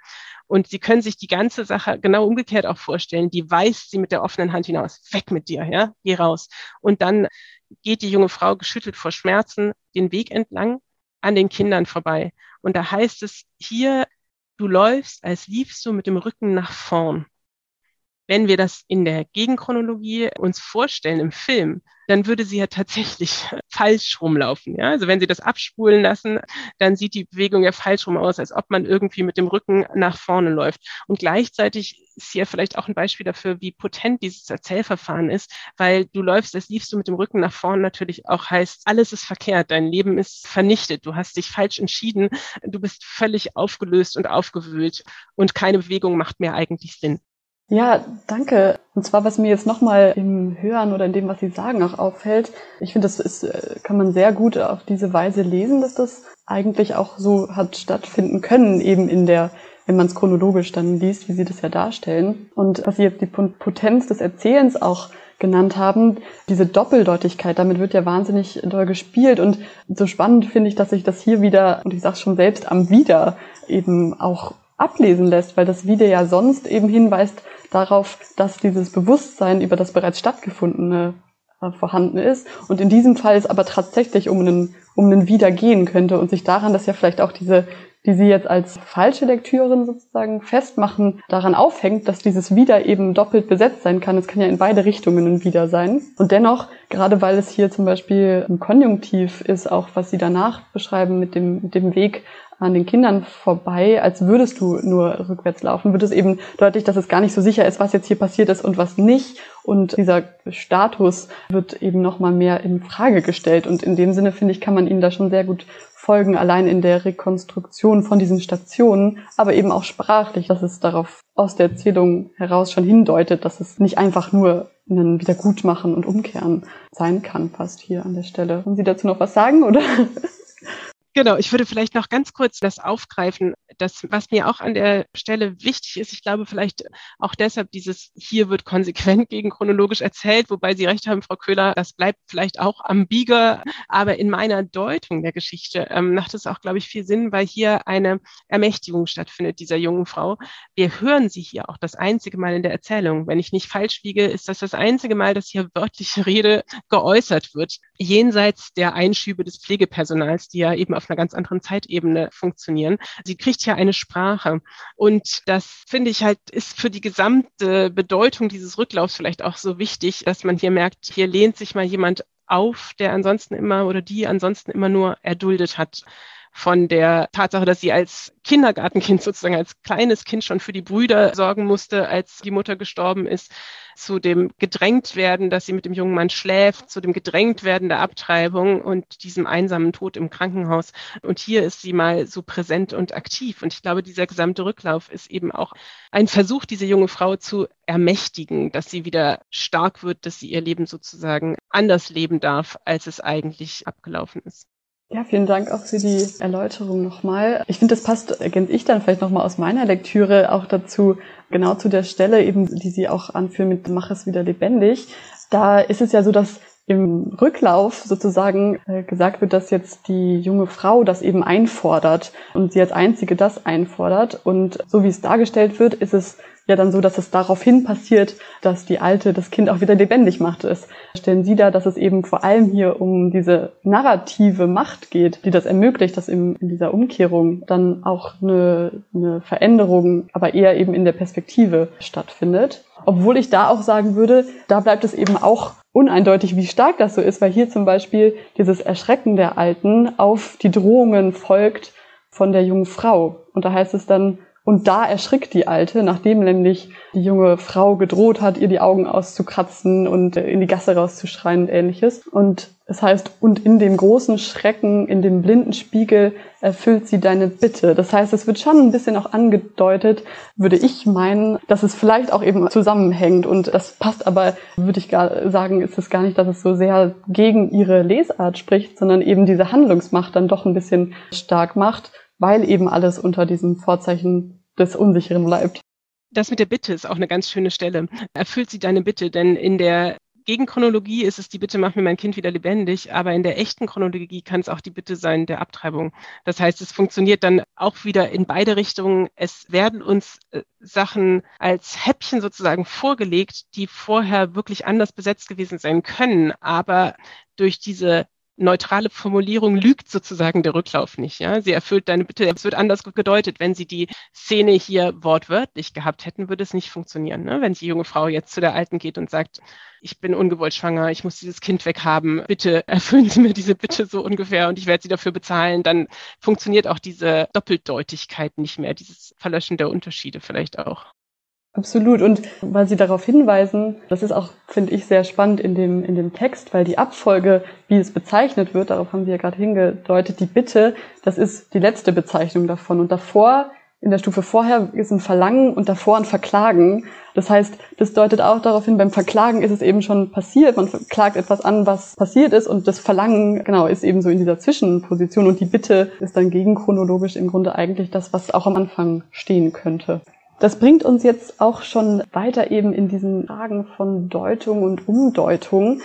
Und Sie können sich die ganze Sache genau umgekehrt auch vorstellen. Die weist sie mit der offenen Hand hinaus. Weg mit dir, ja, geh raus. Und dann geht die junge Frau geschüttelt vor Schmerzen den Weg entlang an den Kindern vorbei. Und da heißt es hier, du läufst, als liefst du mit dem Rücken nach vorn. Wenn wir das in der Gegenchronologie uns vorstellen im Film, dann würde sie ja tatsächlich (laughs) falsch rumlaufen. Ja? Also wenn Sie das abspulen lassen, dann sieht die Bewegung ja falsch rum aus, als ob man irgendwie mit dem Rücken nach vorne läuft. Und gleichzeitig ist hier vielleicht auch ein Beispiel dafür, wie potent dieses Erzählverfahren ist, weil du läufst, als liefst du mit dem Rücken nach vorne natürlich auch heißt, alles ist verkehrt, dein Leben ist vernichtet, du hast dich falsch entschieden, du bist völlig aufgelöst und aufgewühlt und keine Bewegung macht mehr eigentlich Sinn. Ja, danke. Und zwar, was mir jetzt nochmal im Hören oder in dem, was Sie sagen, auch auffällt, ich finde, das ist, äh, kann man sehr gut auf diese Weise lesen, dass das eigentlich auch so hat stattfinden können, eben in der, wenn man es chronologisch dann liest, wie Sie das ja darstellen. Und was Sie jetzt die Potenz des Erzählens auch genannt haben, diese Doppeldeutigkeit, damit wird ja wahnsinnig doll gespielt und so spannend finde ich, dass sich das hier wieder, und ich sage schon selbst am Wieder, eben auch ablesen lässt, weil das Wieder ja sonst eben hinweist darauf, dass dieses Bewusstsein über das bereits stattgefundene äh, vorhanden ist und in diesem Fall es aber tatsächlich um einen, um einen Wieder gehen könnte und sich daran, dass ja vielleicht auch diese, die sie jetzt als falsche Lektürin sozusagen festmachen, daran aufhängt, dass dieses Wieder eben doppelt besetzt sein kann. Es kann ja in beide Richtungen ein Wieder sein. Und dennoch, gerade weil es hier zum Beispiel ein Konjunktiv ist, auch was sie danach beschreiben mit dem, mit dem Weg an den Kindern vorbei, als würdest du nur rückwärts laufen, wird es eben deutlich, dass es gar nicht so sicher ist, was jetzt hier passiert ist und was nicht. Und dieser Status wird eben nochmal mehr in Frage gestellt. Und in dem Sinne, finde ich, kann man ihnen da schon sehr gut folgen, allein in der Rekonstruktion von diesen Stationen, aber eben auch sprachlich, dass es darauf aus der Erzählung heraus schon hindeutet, dass es nicht einfach nur ein Wiedergutmachen und Umkehren sein kann, fast hier an der Stelle. Wollen Sie dazu noch was sagen, oder? (laughs) Genau, ich würde vielleicht noch ganz kurz das aufgreifen, das, was mir auch an der Stelle wichtig ist. Ich glaube vielleicht auch deshalb dieses hier wird konsequent gegen chronologisch erzählt, wobei Sie recht haben, Frau Köhler, das bleibt vielleicht auch am Bieger, aber in meiner Deutung der Geschichte ähm, macht es auch, glaube ich, viel Sinn, weil hier eine Ermächtigung stattfindet dieser jungen Frau. Wir hören sie hier auch das einzige Mal in der Erzählung. Wenn ich nicht falsch liege, ist das das einzige Mal, dass hier wörtliche Rede geäußert wird, jenseits der Einschübe des Pflegepersonals, die ja eben auf einer ganz anderen Zeitebene funktionieren. Sie kriegt ja eine Sprache. Und das finde ich halt, ist für die gesamte Bedeutung dieses Rücklaufs vielleicht auch so wichtig, dass man hier merkt, hier lehnt sich mal jemand auf, der ansonsten immer oder die ansonsten immer nur erduldet hat von der Tatsache, dass sie als Kindergartenkind sozusagen als kleines Kind schon für die Brüder sorgen musste, als die Mutter gestorben ist, zu dem gedrängt werden, dass sie mit dem jungen Mann schläft, zu dem gedrängt werden der Abtreibung und diesem einsamen Tod im Krankenhaus. Und hier ist sie mal so präsent und aktiv. Und ich glaube, dieser gesamte Rücklauf ist eben auch ein Versuch, diese junge Frau zu ermächtigen, dass sie wieder stark wird, dass sie ihr Leben sozusagen anders leben darf, als es eigentlich abgelaufen ist. Ja, vielen Dank auch für die Erläuterung nochmal. Ich finde, das passt, ergänze ich dann vielleicht nochmal aus meiner Lektüre auch dazu, genau zu der Stelle eben, die Sie auch anführen mit Mach es wieder lebendig. Da ist es ja so, dass im Rücklauf sozusagen äh, gesagt wird, dass jetzt die junge Frau das eben einfordert und sie als einzige das einfordert. Und so wie es dargestellt wird, ist es ja dann so, dass es daraufhin passiert, dass die Alte das Kind auch wieder lebendig macht ist. Stellen Sie da, dass es eben vor allem hier um diese narrative Macht geht, die das ermöglicht, dass in, in dieser Umkehrung dann auch eine, eine Veränderung, aber eher eben in der Perspektive stattfindet. Obwohl ich da auch sagen würde, da bleibt es eben auch uneindeutig, wie stark das so ist, weil hier zum Beispiel dieses Erschrecken der Alten auf die Drohungen folgt von der jungen Frau. Und da heißt es dann, und da erschrickt die Alte, nachdem nämlich die junge Frau gedroht hat, ihr die Augen auszukratzen und in die Gasse rauszuschreien und ähnliches. Und es heißt, und in dem großen Schrecken, in dem blinden Spiegel erfüllt sie deine Bitte. Das heißt, es wird schon ein bisschen auch angedeutet, würde ich meinen, dass es vielleicht auch eben zusammenhängt. Und das passt aber, würde ich gar sagen, ist es gar nicht, dass es so sehr gegen ihre Lesart spricht, sondern eben diese Handlungsmacht dann doch ein bisschen stark macht, weil eben alles unter diesem Vorzeichen des Unsicheren bleibt. Das mit der Bitte ist auch eine ganz schöne Stelle. Erfüllt sie deine Bitte, denn in der Gegenchronologie ist es die Bitte, mach mir mein Kind wieder lebendig, aber in der echten Chronologie kann es auch die Bitte sein der Abtreibung. Das heißt, es funktioniert dann auch wieder in beide Richtungen. Es werden uns äh, Sachen als Häppchen sozusagen vorgelegt, die vorher wirklich anders besetzt gewesen sein können, aber durch diese neutrale Formulierung lügt sozusagen der Rücklauf nicht. Ja? Sie erfüllt deine Bitte. Es wird anders gedeutet. Wenn Sie die Szene hier wortwörtlich gehabt hätten, würde es nicht funktionieren. Ne? Wenn die junge Frau jetzt zu der Alten geht und sagt, ich bin ungewollt schwanger, ich muss dieses Kind weghaben, bitte erfüllen Sie mir diese Bitte so ungefähr und ich werde Sie dafür bezahlen, dann funktioniert auch diese Doppeldeutigkeit nicht mehr, dieses Verlöschen der Unterschiede vielleicht auch. Absolut. Und weil Sie darauf hinweisen, das ist auch, finde ich, sehr spannend in dem, in dem Text, weil die Abfolge, wie es bezeichnet wird, darauf haben Sie ja gerade hingedeutet, die Bitte, das ist die letzte Bezeichnung davon. Und davor, in der Stufe vorher, ist ein Verlangen und davor ein Verklagen. Das heißt, das deutet auch darauf hin, beim Verklagen ist es eben schon passiert. Man klagt etwas an, was passiert ist und das Verlangen, genau, ist eben so in dieser Zwischenposition und die Bitte ist dann gegenchronologisch im Grunde eigentlich das, was auch am Anfang stehen könnte. Das bringt uns jetzt auch schon weiter eben in diesen Fragen von Deutung und Umdeutung.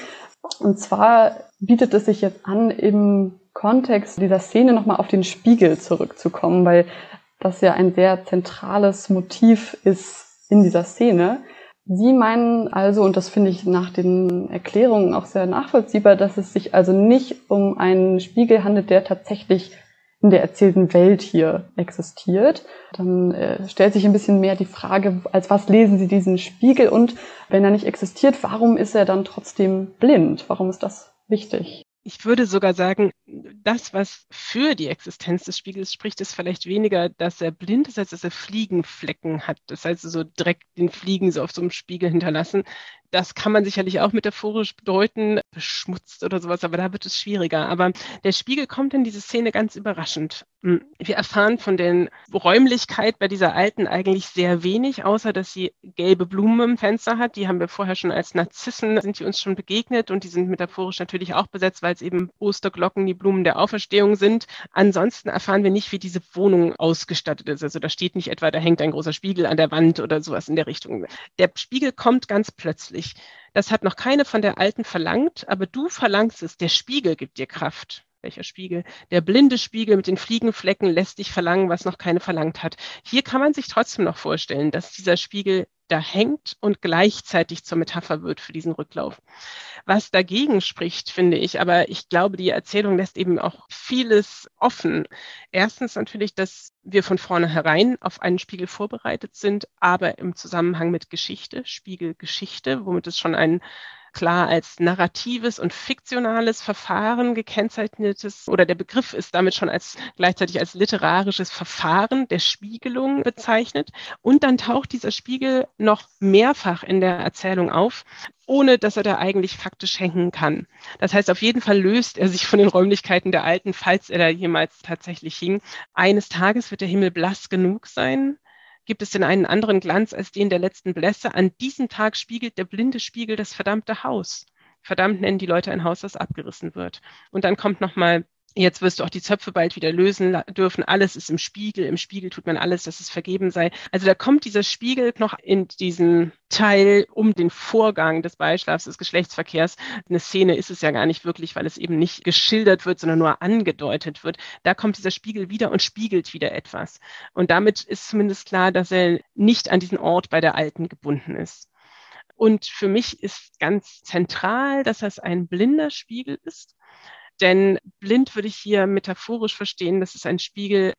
Und zwar bietet es sich jetzt an, im Kontext dieser Szene nochmal auf den Spiegel zurückzukommen, weil das ja ein sehr zentrales Motiv ist in dieser Szene. Sie meinen also, und das finde ich nach den Erklärungen auch sehr nachvollziehbar, dass es sich also nicht um einen Spiegel handelt, der tatsächlich in der erzählten Welt hier existiert. Dann äh, stellt sich ein bisschen mehr die Frage, als was lesen Sie diesen Spiegel und wenn er nicht existiert, warum ist er dann trotzdem blind? Warum ist das wichtig? Ich würde sogar sagen, das, was für die Existenz des Spiegels spricht, ist vielleicht weniger, dass er blind ist, als dass er Fliegenflecken hat. Das heißt, so direkt den Fliegen so auf so einem Spiegel hinterlassen. Das kann man sicherlich auch metaphorisch bedeuten, beschmutzt oder sowas, aber da wird es schwieriger. Aber der Spiegel kommt in diese Szene ganz überraschend. Hm, wir erfahren von den Räumlichkeit bei dieser alten eigentlich sehr wenig, außer dass sie gelbe Blumen im Fenster hat. Die haben wir vorher schon als Narzissen, sind die uns schon begegnet und die sind metaphorisch natürlich auch besetzt, weil es eben Osterglocken, die Blumen der Auferstehung sind. Ansonsten erfahren wir nicht, wie diese Wohnung ausgestattet ist. Also da steht nicht etwa, da hängt ein großer Spiegel an der Wand oder sowas in der Richtung. Der Spiegel kommt ganz plötzlich wichtig. Das hat noch keine von der Alten verlangt, aber du verlangst es. Der Spiegel gibt dir Kraft. Welcher Spiegel? Der blinde Spiegel mit den Fliegenflecken lässt dich verlangen, was noch keine verlangt hat. Hier kann man sich trotzdem noch vorstellen, dass dieser Spiegel da hängt und gleichzeitig zur Metapher wird für diesen Rücklauf. Was dagegen spricht, finde ich, aber ich glaube, die Erzählung lässt eben auch vieles offen. Erstens natürlich, dass wir von vornherein auf einen Spiegel vorbereitet sind, aber im Zusammenhang mit Geschichte, Spiegelgeschichte, womit es schon ein klar als narratives und fiktionales Verfahren gekennzeichnetes oder der Begriff ist damit schon als gleichzeitig als literarisches Verfahren der Spiegelung bezeichnet. Und dann taucht dieser Spiegel noch mehrfach in der Erzählung auf, ohne dass er da eigentlich faktisch hängen kann. Das heißt, auf jeden Fall löst er sich von den Räumlichkeiten der Alten, falls er da jemals tatsächlich hing. Eines Tages wird der Himmel blass genug sein, gibt es denn einen anderen Glanz als den der letzten Blässe? An diesem Tag spiegelt der blinde Spiegel das verdammte Haus. Verdammt nennen die Leute ein Haus, das abgerissen wird. Und dann kommt nochmal Jetzt wirst du auch die Zöpfe bald wieder lösen dürfen. Alles ist im Spiegel. Im Spiegel tut man alles, dass es vergeben sei. Also da kommt dieser Spiegel noch in diesen Teil um den Vorgang des Beischlafs, des Geschlechtsverkehrs. Eine Szene ist es ja gar nicht wirklich, weil es eben nicht geschildert wird, sondern nur angedeutet wird. Da kommt dieser Spiegel wieder und spiegelt wieder etwas. Und damit ist zumindest klar, dass er nicht an diesen Ort bei der Alten gebunden ist. Und für mich ist ganz zentral, dass das ein blinder Spiegel ist denn blind würde ich hier metaphorisch verstehen, das ist ein Spiegel,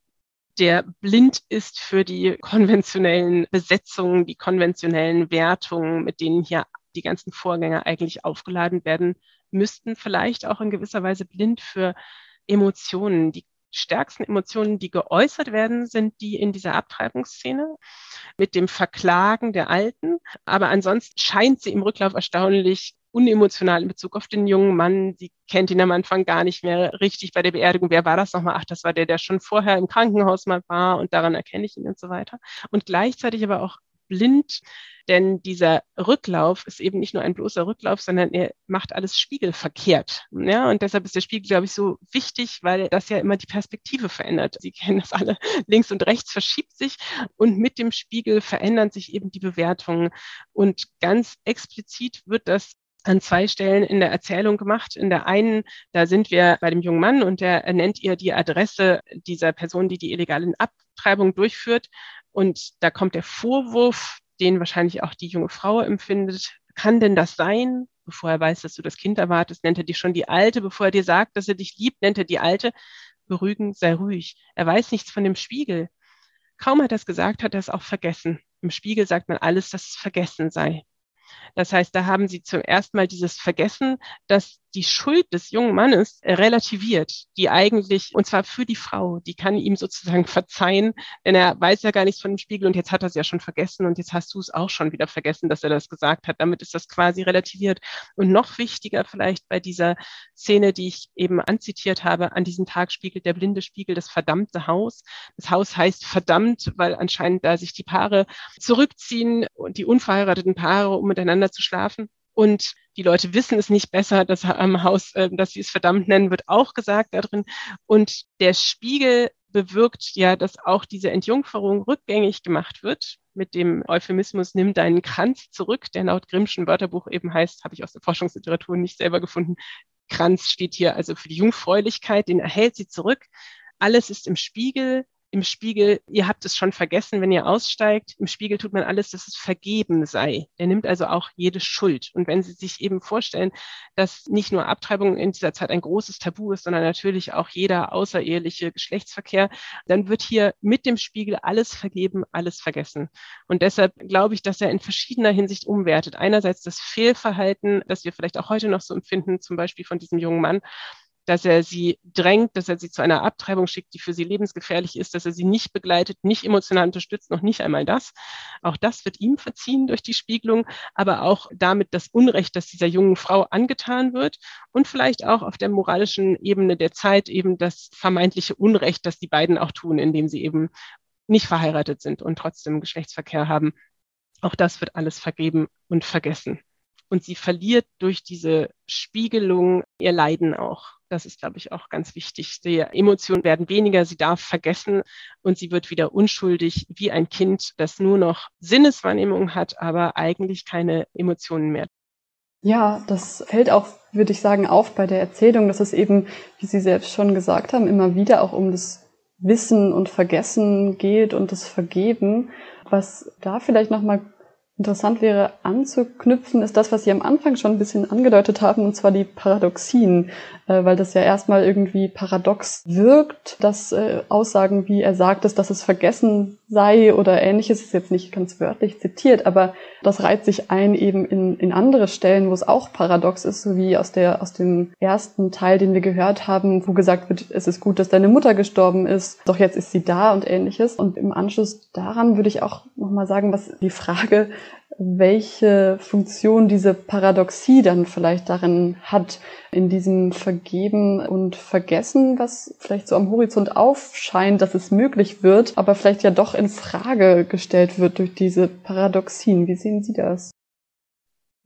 der blind ist für die konventionellen Besetzungen, die konventionellen Wertungen, mit denen hier die ganzen Vorgänge eigentlich aufgeladen werden müssten. Vielleicht auch in gewisser Weise blind für Emotionen. Die stärksten Emotionen, die geäußert werden, sind die in dieser Abtreibungsszene mit dem Verklagen der Alten. Aber ansonsten scheint sie im Rücklauf erstaunlich unemotional in Bezug auf den jungen Mann. Sie kennt ihn am Anfang gar nicht mehr richtig bei der Beerdigung. Wer war das nochmal? Ach, das war der, der schon vorher im Krankenhaus mal war und daran erkenne ich ihn und so weiter. Und gleichzeitig aber auch blind, denn dieser Rücklauf ist eben nicht nur ein bloßer Rücklauf, sondern er macht alles spiegelverkehrt. Ja, und deshalb ist der Spiegel, glaube ich, so wichtig, weil das ja immer die Perspektive verändert. Sie kennen das alle. Links und rechts verschiebt sich und mit dem Spiegel verändern sich eben die Bewertungen. Und ganz explizit wird das an zwei Stellen in der Erzählung gemacht. In der einen, da sind wir bei dem jungen Mann und der nennt ihr die Adresse dieser Person, die die illegale Abtreibung durchführt. Und da kommt der Vorwurf, den wahrscheinlich auch die junge Frau empfindet. Kann denn das sein? Bevor er weiß, dass du das Kind erwartest, nennt er dich schon die Alte. Bevor er dir sagt, dass er dich liebt, nennt er die Alte. Beruhigen, sei ruhig. Er weiß nichts von dem Spiegel. Kaum hat er es gesagt, hat er es auch vergessen. Im Spiegel sagt man alles, dass es vergessen sei. Das heißt, da haben sie zum ersten Mal dieses Vergessen, dass die Schuld des jungen Mannes relativiert, die eigentlich, und zwar für die Frau, die kann ihm sozusagen (laughs) verzeihen, denn er weiß ja gar nichts von dem Spiegel und jetzt hat er es ja schon vergessen und jetzt hast du es auch schon wieder vergessen, dass er das gesagt hat. Damit ist das quasi relativiert. Und noch wichtiger vielleicht bei dieser Szene, die ich eben anzitiert habe, an diesem Tag spiegelt der blinde Spiegel das verdammte Haus. Das Haus heißt verdammt, weil anscheinend da sich die Paare zurückziehen und die unverheirateten Paare, um miteinander zu schlafen. Und die Leute wissen es nicht besser, das am Haus, äh, dass sie es verdammt nennen, wird auch gesagt da drin. Und der Spiegel bewirkt ja, dass auch diese Entjungferung rückgängig gemacht wird. Mit dem Euphemismus nimm deinen Kranz zurück, der laut Grimmschen Wörterbuch eben heißt, habe ich aus der Forschungsliteratur nicht selber gefunden. Kranz steht hier also für die Jungfräulichkeit, den erhält sie zurück. Alles ist im Spiegel, im Spiegel, ihr habt es schon vergessen, wenn ihr aussteigt, im Spiegel tut man alles, dass es vergeben sei. Er nimmt also auch jede Schuld. Und wenn Sie sich eben vorstellen, dass nicht nur Abtreibung in dieser Zeit ein großes Tabu ist, sondern natürlich auch jeder außereheliche Geschlechtsverkehr, dann wird hier mit dem Spiegel alles vergeben, alles vergessen. Und deshalb glaube ich, dass er in verschiedener Hinsicht umwertet. Einerseits das Fehlverhalten, das wir vielleicht auch heute noch so empfinden, zum Beispiel von diesem jungen Mann, dass er sie drängt, dass er sie zu einer Abtreibung schickt, die für sie lebensgefährlich ist, dass er sie nicht begleitet, nicht emotional unterstützt, noch nicht einmal das. Auch das wird ihm verziehen durch die Spiegelung, aber auch damit das Unrecht, das dieser jungen Frau angetan wird und vielleicht auch auf der moralischen Ebene der Zeit eben das vermeintliche Unrecht, das die beiden auch tun, indem sie eben nicht verheiratet sind und trotzdem Geschlechtsverkehr haben. Auch das wird alles vergeben und vergessen. Und sie verliert durch diese Spiegelung ihr Leiden auch. Das ist, glaube ich, auch ganz wichtig. Die Emotionen werden weniger, sie darf vergessen und sie wird wieder unschuldig wie ein Kind, das nur noch Sinneswahrnehmung hat, aber eigentlich keine Emotionen mehr. Ja, das fällt auch, würde ich sagen, auf bei der Erzählung, dass es eben, wie Sie selbst schon gesagt haben, immer wieder auch um das Wissen und Vergessen geht und das Vergeben. Was da vielleicht nochmal Interessant wäre anzuknüpfen, ist das, was Sie am Anfang schon ein bisschen angedeutet haben, und zwar die Paradoxien, äh, weil das ja erstmal irgendwie paradox wirkt, dass äh, Aussagen, wie er sagt, ist, dass es vergessen sei oder ähnliches, ist jetzt nicht ganz wörtlich zitiert, aber das reiht sich ein eben in, in andere Stellen, wo es auch paradox ist, so wie aus, der, aus dem ersten Teil, den wir gehört haben, wo gesagt wird, es ist gut, dass deine Mutter gestorben ist, doch jetzt ist sie da und ähnliches. Und im Anschluss daran würde ich auch nochmal sagen, was die Frage, welche Funktion diese Paradoxie dann vielleicht darin hat, in diesem Vergeben und Vergessen, was vielleicht so am Horizont aufscheint, dass es möglich wird, aber vielleicht ja doch in Frage gestellt wird durch diese Paradoxien. Wie sehen Sie das?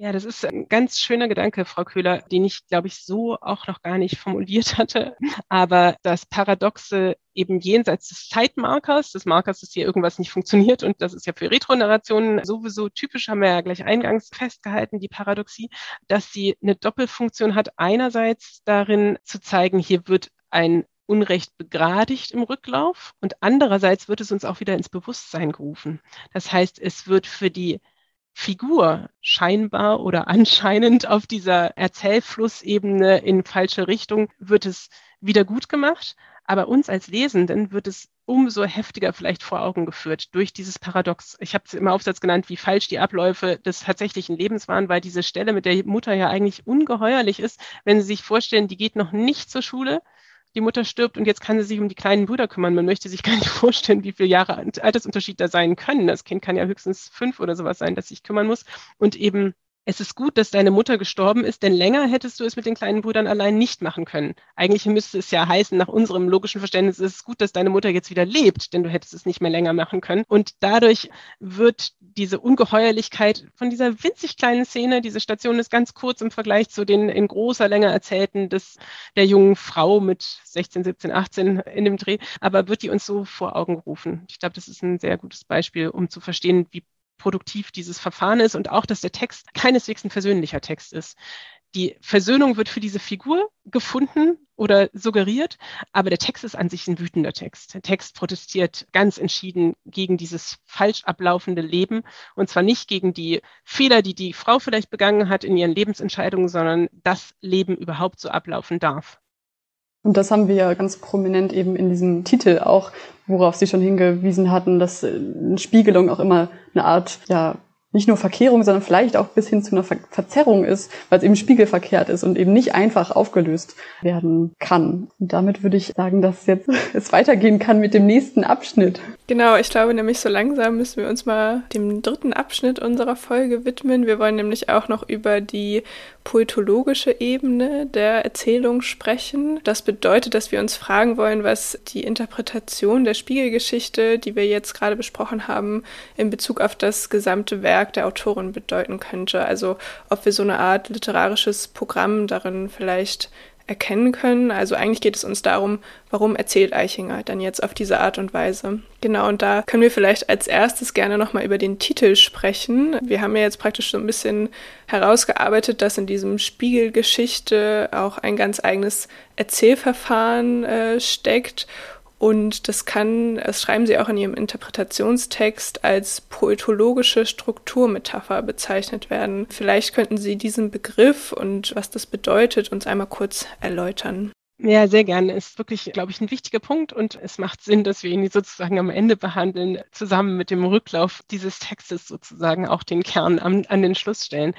Ja, das ist ein ganz schöner Gedanke, Frau Köhler, den ich, glaube ich, so auch noch gar nicht formuliert hatte. Aber das Paradoxe eben jenseits des Zeitmarkers, des Markers, dass hier irgendwas nicht funktioniert und das ist ja für Retronarrationen sowieso typisch, haben wir ja gleich eingangs festgehalten, die Paradoxie, dass sie eine Doppelfunktion hat. Einerseits darin zu zeigen, hier wird ein Unrecht begradigt im Rücklauf und andererseits wird es uns auch wieder ins Bewusstsein gerufen. Das heißt, es wird für die Figur scheinbar oder (laughs) anscheinend auf dieser Erzählflussebene in falsche Richtung wird es wieder gut gemacht. Aber uns als Lesenden wird es umso heftiger vielleicht vor Augen geführt durch dieses Paradox. Ich habe es im Aufsatz genannt, wie falsch die Abläufe des tatsächlichen Lebens waren, weil diese Stelle mit der Mutter ja eigentlich ungeheuerlich ist, wenn Sie sich vorstellen, die geht noch nicht zur Schule, die Mutter stirbt und jetzt kann sie sich um die kleinen Brüder kümmern. Man möchte sich gar nicht (laughs) vorstellen, wie viele Jahre Altersunterschied da sein können. Das Kind kann ja höchstens fünf oder sowas sein, das sich kümmern muss. Und eben es ist gut, dass deine Mutter gestorben ist, denn länger hättest du es mit den kleinen Brüdern allein nicht machen können. Eigentlich müsste es ja heißen, nach unserem logischen Verständnis ist es gut, dass deine Mutter jetzt wieder lebt, denn du hättest es nicht mehr länger machen können. Und dadurch wird diese Ungeheuerlichkeit von dieser winzig kleinen Szene, diese Station ist ganz kurz im Vergleich zu den in großer Länge erzählten des, der jungen Frau mit 16, 17, 18 in dem Dreh, aber wird die uns so vor Augen gerufen. Ich glaube, das ist ein sehr gutes Beispiel, um zu verstehen, wie produktiv dieses Verfahren ist und auch, dass der Text keineswegs ein versöhnlicher Text ist. Die Versöhnung wird für diese Figur gefunden oder suggeriert, aber der Text ist an sich ein wütender Text. Der Text protestiert ganz entschieden gegen dieses falsch ablaufende Leben und zwar nicht gegen die Fehler, die die Frau vielleicht begangen hat in ihren Lebensentscheidungen, sondern das Leben überhaupt so ablaufen darf. Und das haben wir ja ganz prominent eben in diesem Titel auch, worauf Sie schon hingewiesen hatten, dass eine Spiegelung auch immer eine Art ja, nicht nur Verkehrung, sondern vielleicht auch bis hin zu einer Ver Verzerrung ist, weil es eben spiegelverkehrt ist und eben nicht einfach aufgelöst werden kann. Und damit würde ich sagen, dass jetzt (laughs) es weitergehen kann mit dem nächsten Abschnitt. Genau, ich glaube nämlich so langsam müssen wir uns mal dem dritten Abschnitt unserer Folge widmen. Wir wollen nämlich auch noch über die poetologische Ebene der Erzählung sprechen. Das bedeutet, dass wir uns fragen wollen, was die Interpretation der Spiegelgeschichte, die wir jetzt gerade besprochen haben, in Bezug auf das gesamte Werk der Autorin bedeuten könnte. Also ob wir so eine Art literarisches Programm darin vielleicht erkennen können. Also eigentlich geht es uns darum, warum erzählt Eichinger dann jetzt auf diese Art und Weise. Genau, und da können wir vielleicht als erstes gerne nochmal über den Titel sprechen. Wir haben ja jetzt praktisch so ein bisschen herausgearbeitet, dass in diesem Spiegelgeschichte auch ein ganz eigenes Erzählverfahren äh, steckt Und das kann, das schreiben Sie auch in Ihrem Interpretationstext, als poetologische Strukturmetapher bezeichnet werden. Vielleicht könnten Sie diesen Begriff und was das bedeutet uns einmal kurz erläutern. Ja, sehr gerne. Ist wirklich, glaube ich, ein wichtiger Punkt und es macht Sinn, dass wir ihn sozusagen am Ende behandeln, zusammen mit dem Rücklauf dieses Textes sozusagen auch den Kern an, an den Schluss stellen.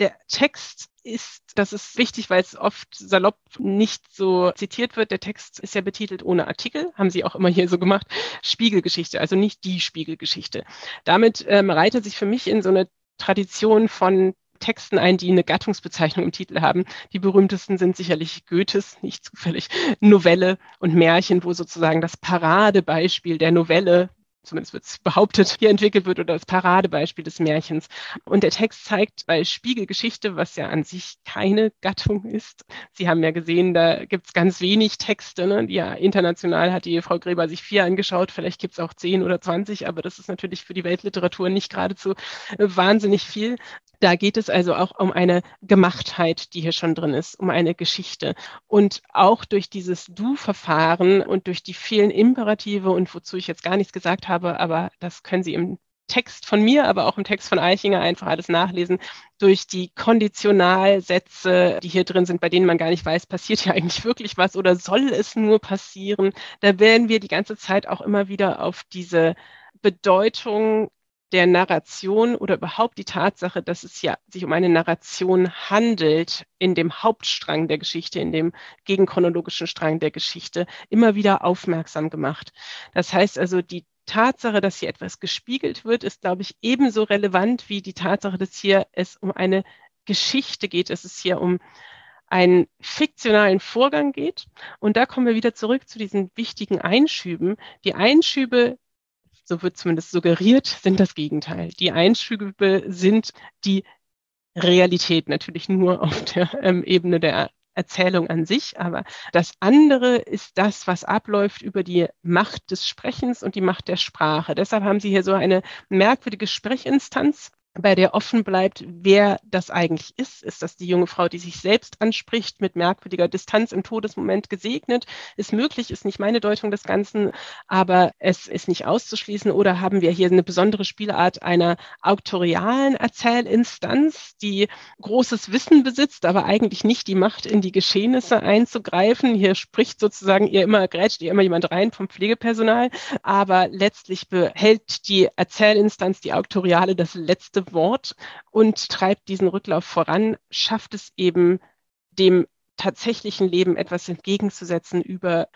Der Text ist, das ist wichtig, weil es oft salopp nicht so zitiert wird. Der Text ist ja betitelt ohne Artikel, haben Sie auch immer hier so gemacht. Spiegelgeschichte, also nicht die Spiegelgeschichte. Damit ähm, reiht sich für mich in so eine Tradition von Texten ein, die eine Gattungsbezeichnung im Titel haben. Die berühmtesten sind sicherlich Goethes, nicht zufällig, Novelle und Märchen, wo sozusagen das Paradebeispiel der Novelle zumindest wird es (laughs) behauptet, hier entwickelt wird oder das Paradebeispiel des Märchens. Und der Text zeigt bei Spiegelgeschichte, was ja an sich keine Gattung ist. Sie haben ja gesehen, da gibt es ganz wenig Texte. Ne? Ja, international hat die Frau Gräber sich vier angeschaut, vielleicht gibt es auch zehn oder zwanzig, aber das ist natürlich für die Weltliteratur nicht geradezu äh, wahnsinnig viel. Da geht es also auch um eine Gemachtheit, die hier schon drin ist, um eine Geschichte. Und auch durch dieses Du-Verfahren und durch die vielen Imperative und wozu ich jetzt gar nichts gesagt habe, aber das können Sie im Text von mir, aber auch im Text von Eichinger einfach alles nachlesen, durch die Konditionalsätze, die hier drin sind, bei denen man gar nicht weiß, passiert ja eigentlich wirklich was oder soll es nur passieren. Da werden wir die ganze Zeit auch immer wieder auf diese Bedeutung der Narration oder überhaupt die Tatsache, dass es ja sich um eine Narration handelt in dem Hauptstrang der Geschichte, in dem gegenchronologischen Strang der Geschichte, immer wieder aufmerksam gemacht. Das heißt also, die Tatsache, dass hier etwas gespiegelt wird, ist, glaube ich, ebenso relevant wie die Tatsache, dass hier es um eine Geschichte geht, dass es hier um einen fiktionalen Vorgang geht. Und da kommen wir wieder zurück zu diesen wichtigen Einschüben. Die Einschübe so wird zumindest suggeriert, sind das Gegenteil. Die Einschübe sind die Realität, natürlich nur auf der ähm, Ebene der Erzählung an sich, aber das andere ist das, was abläuft über die Macht des Sprechens und die Macht der Sprache. Deshalb haben Sie hier so eine merkwürdige Sprechinstanz bei der offen bleibt, wer das eigentlich ist. Ist das die junge Frau, die sich selbst anspricht, mit merkwürdiger Distanz im Todesmoment gesegnet? Ist möglich, ist nicht meine Deutung des Ganzen, aber es ist nicht auszuschließen. Oder haben wir hier eine besondere Spielart einer auktorialen Erzählinstanz, die großes Wissen besitzt, aber eigentlich nicht die Macht, in die Geschehnisse einzugreifen? Hier spricht sozusagen ihr immer, grätscht ihr immer jemand rein vom Pflegepersonal, aber letztlich behält die Erzählinstanz, die auktoriale, das letzte Wort und treibt diesen Rücklauf voran, schafft es eben dem tatsächlichen Leben etwas entgegenzusetzen über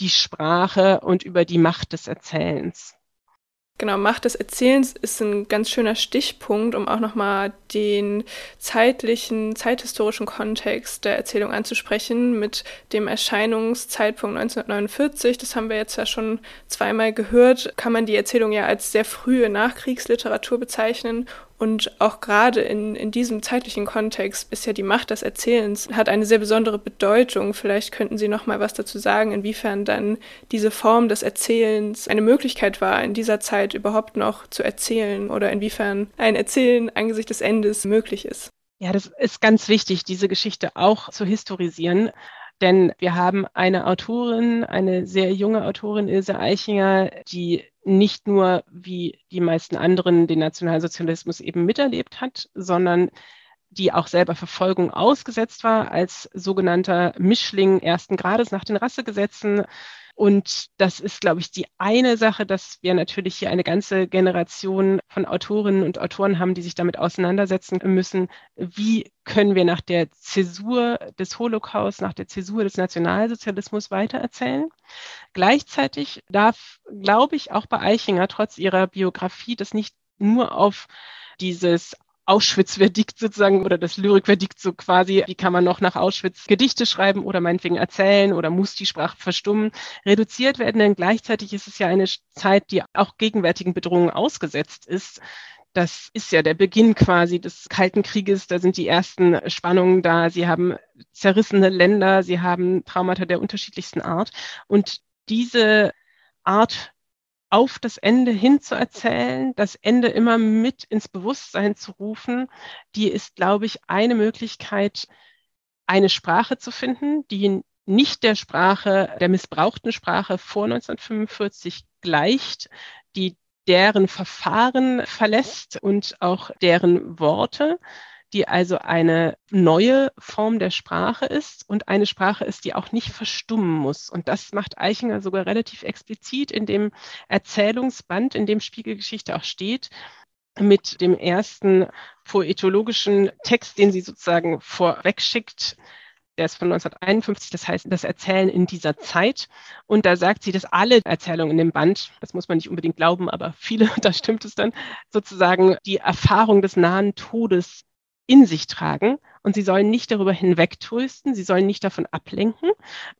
die Sprache und über die Macht des Erzählens. Genau, Macht des Erzählens ist ein ganz schöner Stichpunkt, um auch nochmal den zeitlichen, zeithistorischen Kontext der Erzählung anzusprechen mit dem Erscheinungszeitpunkt 1949. Das haben wir jetzt ja schon zweimal gehört. Kann man die Erzählung ja als sehr frühe Nachkriegsliteratur bezeichnen und auch gerade in, in diesem zeitlichen Kontext ist ja die Macht des Erzählens, hat eine sehr besondere Bedeutung. Vielleicht könnten Sie noch mal was dazu sagen, inwiefern dann diese Form des Erzählens eine Möglichkeit war, in dieser Zeit überhaupt noch zu erzählen oder inwiefern ein Erzählen angesichts des Endes möglich ist. Ja, das ist ganz wichtig, diese Geschichte auch zu historisieren. Denn wir haben eine Autorin, eine sehr junge Autorin, Ilse Eichinger, die nicht nur wie die meisten anderen den Nationalsozialismus eben miterlebt hat, sondern die auch selber Verfolgung ausgesetzt war als sogenannter Mischling ersten Grades nach den Rassegesetzen und das ist, glaube ich, die eine Sache, dass wir natürlich hier eine ganze Generation von Autorinnen und Autoren haben, die sich damit auseinandersetzen müssen. Wie können wir nach der Zäsur des Holocaust, nach der Zäsur des Nationalsozialismus weitererzählen? Gleichzeitig darf, glaube ich, auch bei Eichinger trotz ihrer Biografie das nicht nur auf dieses Auschwitz-Verdikt sozusagen oder das Lyrik-Verdikt so quasi, wie kann man noch nach Auschwitz Gedichte schreiben oder meinetwegen erzählen oder muss die Sprache verstummen, reduziert werden, denn gleichzeitig ist es ja eine Zeit, die auch gegenwärtigen Bedrohungen ausgesetzt ist. Das ist ja der Beginn quasi des Kalten Krieges. Da sind die ersten Spannungen da. Sie haben zerrissene Länder. Sie haben Traumata der unterschiedlichsten Art. Und diese Art auf das Ende hin zu erzählen, das Ende immer mit ins Bewusstsein zu rufen, die ist, glaube ich, eine Möglichkeit, eine Sprache zu finden, die nicht der Sprache, der missbrauchten Sprache vor 1945 gleicht, die deren Verfahren verlässt und auch deren Worte, die also eine neue Form der Sprache ist und eine Sprache ist, die auch nicht verstummen muss. Und das macht Eichinger sogar relativ explizit in dem Erzählungsband, in dem Spiegelgeschichte auch steht, mit dem ersten poetologischen Text, den sie sozusagen vorwegschickt, der ist von 1951, das heißt das Erzählen in dieser Zeit. Und da sagt sie, dass alle Erzählungen in dem Band, das muss man nicht unbedingt glauben, aber viele, (laughs) da stimmt es dann, sozusagen die Erfahrung des nahen Todes in sich tragen und sie sollen nicht darüber hinwegtrösten, sie sollen nicht davon ablenken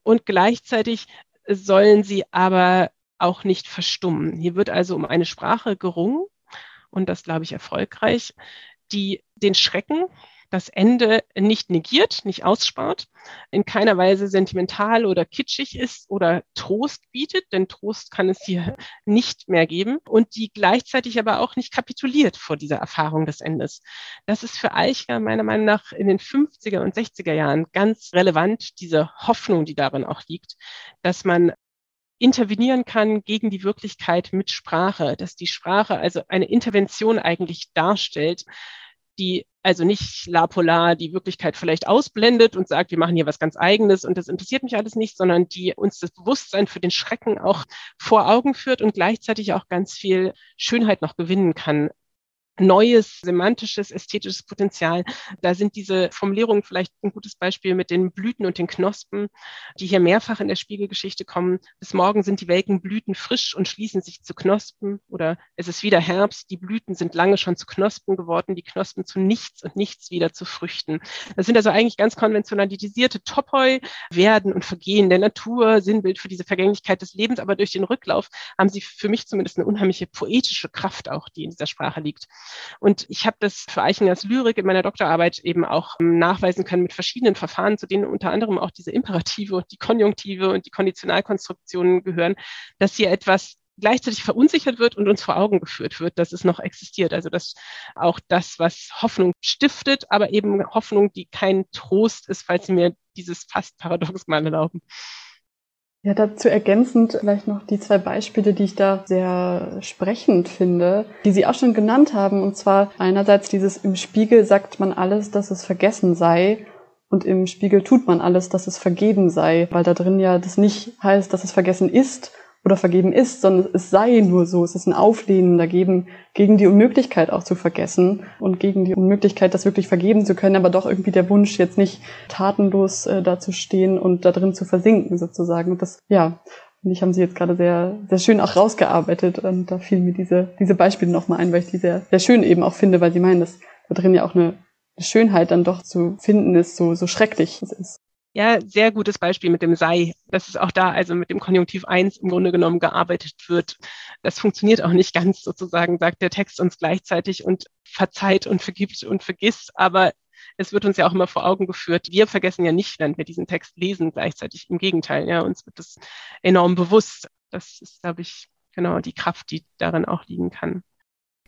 und gleichzeitig sollen sie aber auch nicht verstummen. Hier wird also um eine Sprache gerungen und das glaube ich erfolgreich, die den Schrecken das Ende nicht negiert, nicht ausspart, in keiner Weise sentimental oder kitschig ist oder Trost bietet, denn Trost kann es hier nicht mehr geben und die gleichzeitig aber auch nicht kapituliert vor dieser Erfahrung des Endes. Das ist für Eichner meiner Meinung nach in den 50er und 60er Jahren ganz relevant, diese Hoffnung, die darin auch liegt, dass man intervenieren kann gegen die Wirklichkeit mit Sprache, dass die Sprache also eine Intervention eigentlich darstellt, die also nicht La Polar die Wirklichkeit vielleicht ausblendet und sagt, wir machen hier was ganz eigenes und das interessiert mich alles nicht, sondern die uns das Bewusstsein für den Schrecken auch vor Augen führt und gleichzeitig auch ganz viel Schönheit noch gewinnen kann neues semantisches, ästhetisches Potenzial. Da sind diese Formulierungen vielleicht ein gutes Beispiel mit den Blüten und den Knospen, die hier mehrfach in der Spiegelgeschichte kommen. Bis morgen sind die welken Blüten frisch und schließen sich zu Knospen oder es ist wieder Herbst, die Blüten sind lange schon zu Knospen geworden, die Knospen zu nichts und nichts wieder zu Früchten. Das sind also eigentlich ganz konventionalisierte Topoi, Werden und Vergehen der Natur, Sinnbild für diese Vergänglichkeit des Lebens, aber durch den Rücklauf haben sie für mich zumindest eine unheimliche poetische Kraft auch, die in dieser Sprache liegt. Und ich habe das für Eichingers Lyrik in meiner Doktorarbeit eben auch ähm, nachweisen können mit verschiedenen Verfahren, zu denen unter anderem auch diese Imperative und die Konjunktive und die Konditionalkonstruktionen gehören, dass hier etwas gleichzeitig verunsichert wird und uns vor Augen geführt wird, dass es noch existiert. Also dass auch das, was Hoffnung stiftet, aber eben Hoffnung, die kein Trost ist, falls Sie mir dieses fast paradox mal erlauben. Ja, dazu ergänzend vielleicht noch die zwei Beispiele, die ich da sehr sprechend finde, die Sie auch schon genannt haben. Und zwar einerseits dieses im Spiegel sagt man alles, dass es vergessen sei. Und im Spiegel tut man alles, dass es vergeben sei, weil da drin ja das nicht heißt, dass es vergessen ist, oder vergeben ist, sondern es sei nur so. Es ist ein Auflehnen dagegen, gegen die Unmöglichkeit auch zu vergessen und gegen die Unmöglichkeit, das wirklich vergeben zu können, aber doch irgendwie der Wunsch, jetzt nicht tatenlos äh, da zu stehen und da drin zu versinken sozusagen. Und das, ja, finde ich, haben Sie jetzt gerade sehr, sehr schön auch rausgearbeitet und da fielen mir diese, diese Beispiele nochmal ein, weil ich die sehr, sehr schön eben auch finde, weil Sie meinen, dass da drin ja auch eine, eine Schönheit dann doch zu finden ist, so, so schrecklich es ist. Ja, sehr gutes Beispiel mit dem sei, dass es auch da also mit dem Konjunktiv 1 im Grunde genommen gearbeitet wird. Das funktioniert auch nicht ganz sozusagen, sagt der Text uns gleichzeitig und verzeiht und vergibt und vergisst, aber es wird uns ja auch immer vor Augen geführt, wir vergessen ja nicht, wenn wir diesen Text lesen, gleichzeitig im Gegenteil, ja, uns wird das enorm bewusst. Das ist, glaube ich, genau die Kraft, die darin auch liegen kann.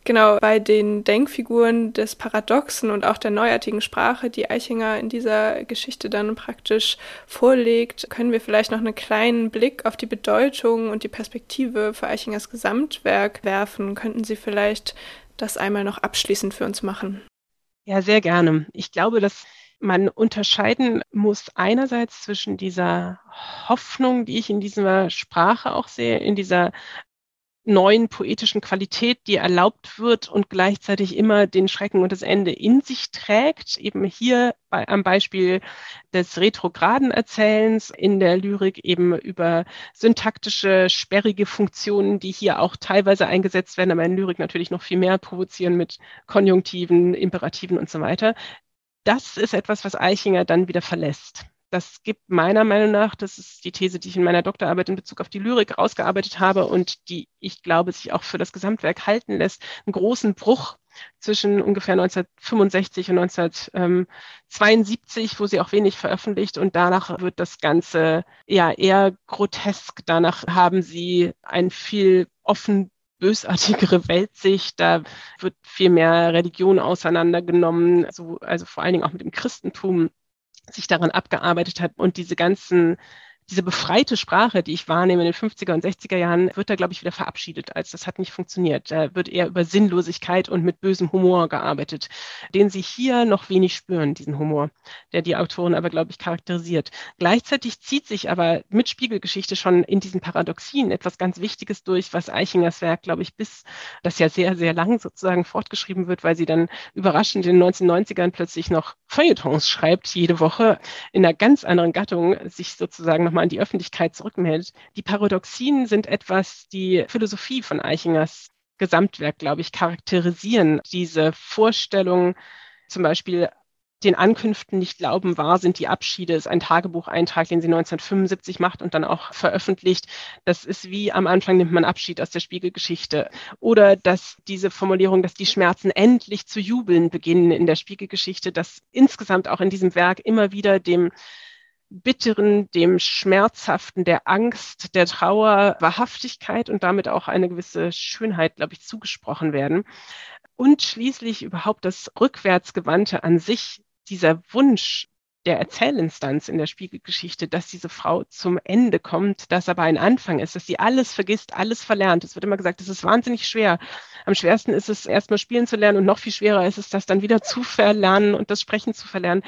Genau, bei den Denkfiguren des Paradoxen und auch der neuartigen Sprache, die Eichinger in dieser Geschichte dann praktisch vorlegt, können wir vielleicht noch einen kleinen Blick auf die Bedeutung und die Perspektive für Eichingers Gesamtwerk werfen. Könnten Sie vielleicht das einmal noch abschließend für uns machen? Ja, sehr gerne. Ich glaube, dass man unterscheiden muss einerseits zwischen dieser Hoffnung, die ich in dieser Sprache auch sehe, in dieser neuen poetischen Qualität, die erlaubt wird und gleichzeitig immer den Schrecken und das Ende in sich trägt. Eben hier bei, am Beispiel des retrograden Erzählens in der Lyrik eben über syntaktische, sperrige Funktionen, die hier auch teilweise eingesetzt werden, aber in Lyrik natürlich noch viel mehr provozieren mit Konjunktiven, Imperativen und so weiter. Das ist etwas, was Eichinger dann wieder verlässt das gibt meiner Meinung nach, das ist die These, die ich in meiner Doktorarbeit in Bezug auf die Lyrik rausgearbeitet habe und die ich glaube, sich auch für das Gesamtwerk halten lässt, einen großen Bruch zwischen ungefähr 1965 und 1972, wo sie auch wenig veröffentlicht. Und danach wird das Ganze ja eher grotesk. Danach haben sie ein viel offen bösartigere Weltsicht, da wird viel mehr Religion auseinandergenommen, so, also vor allen Dingen auch mit dem Christentum sich daran abgearbeitet hat und diese ganzen diese befreite Sprache, die ich wahrnehme in den 50er und 60er Jahren, wird da, glaube ich, wieder verabschiedet, als das hat nicht funktioniert. Da wird eher über Sinnlosigkeit und mit bösem Humor gearbeitet, den Sie hier noch wenig spüren, diesen Humor, der die Autoren aber, glaube ich, charakterisiert. Gleichzeitig zieht sich aber mit Spiegelgeschichte schon in diesen Paradoxien etwas ganz Wichtiges durch, was Eichingers Werk, glaube ich, bis das ja sehr, sehr lang sozusagen fortgeschrieben wird, weil sie dann überraschend in den 1990ern plötzlich noch Feuilletons schreibt, jede Woche in einer ganz anderen Gattung, sich sozusagen nochmal an die Öffentlichkeit zurückmeldet. Die Paradoxien sind etwas, die Philosophie von Eichingers Gesamtwerk, glaube ich, charakterisieren. Diese Vorstellung, zum Beispiel den Ankünften nicht glauben wahr sind die Abschiede, ist ein Tagebucheintrag, den sie 1975 macht und dann auch veröffentlicht. Das ist wie am Anfang nimmt man Abschied aus der Spiegelgeschichte. Oder dass diese Formulierung, dass die Schmerzen endlich zu jubeln beginnen in der Spiegelgeschichte, dass insgesamt auch in diesem Werk immer wieder dem Bitteren, dem Schmerzhaften, der Angst, der Trauer, Wahrhaftigkeit und damit auch eine gewisse Schönheit, glaube ich, zugesprochen werden. Und schließlich überhaupt das Rückwärtsgewandte an sich, dieser Wunsch der Erzählinstanz in der Spiegelgeschichte, dass diese Frau zum Ende kommt, dass aber ein Anfang ist, dass sie alles vergisst, alles verlernt. Es wird immer gesagt, es ist wahnsinnig schwer. Am schwersten ist es, erstmal spielen zu lernen und noch viel schwerer ist es, das dann wieder zu verlernen und das Sprechen zu verlernen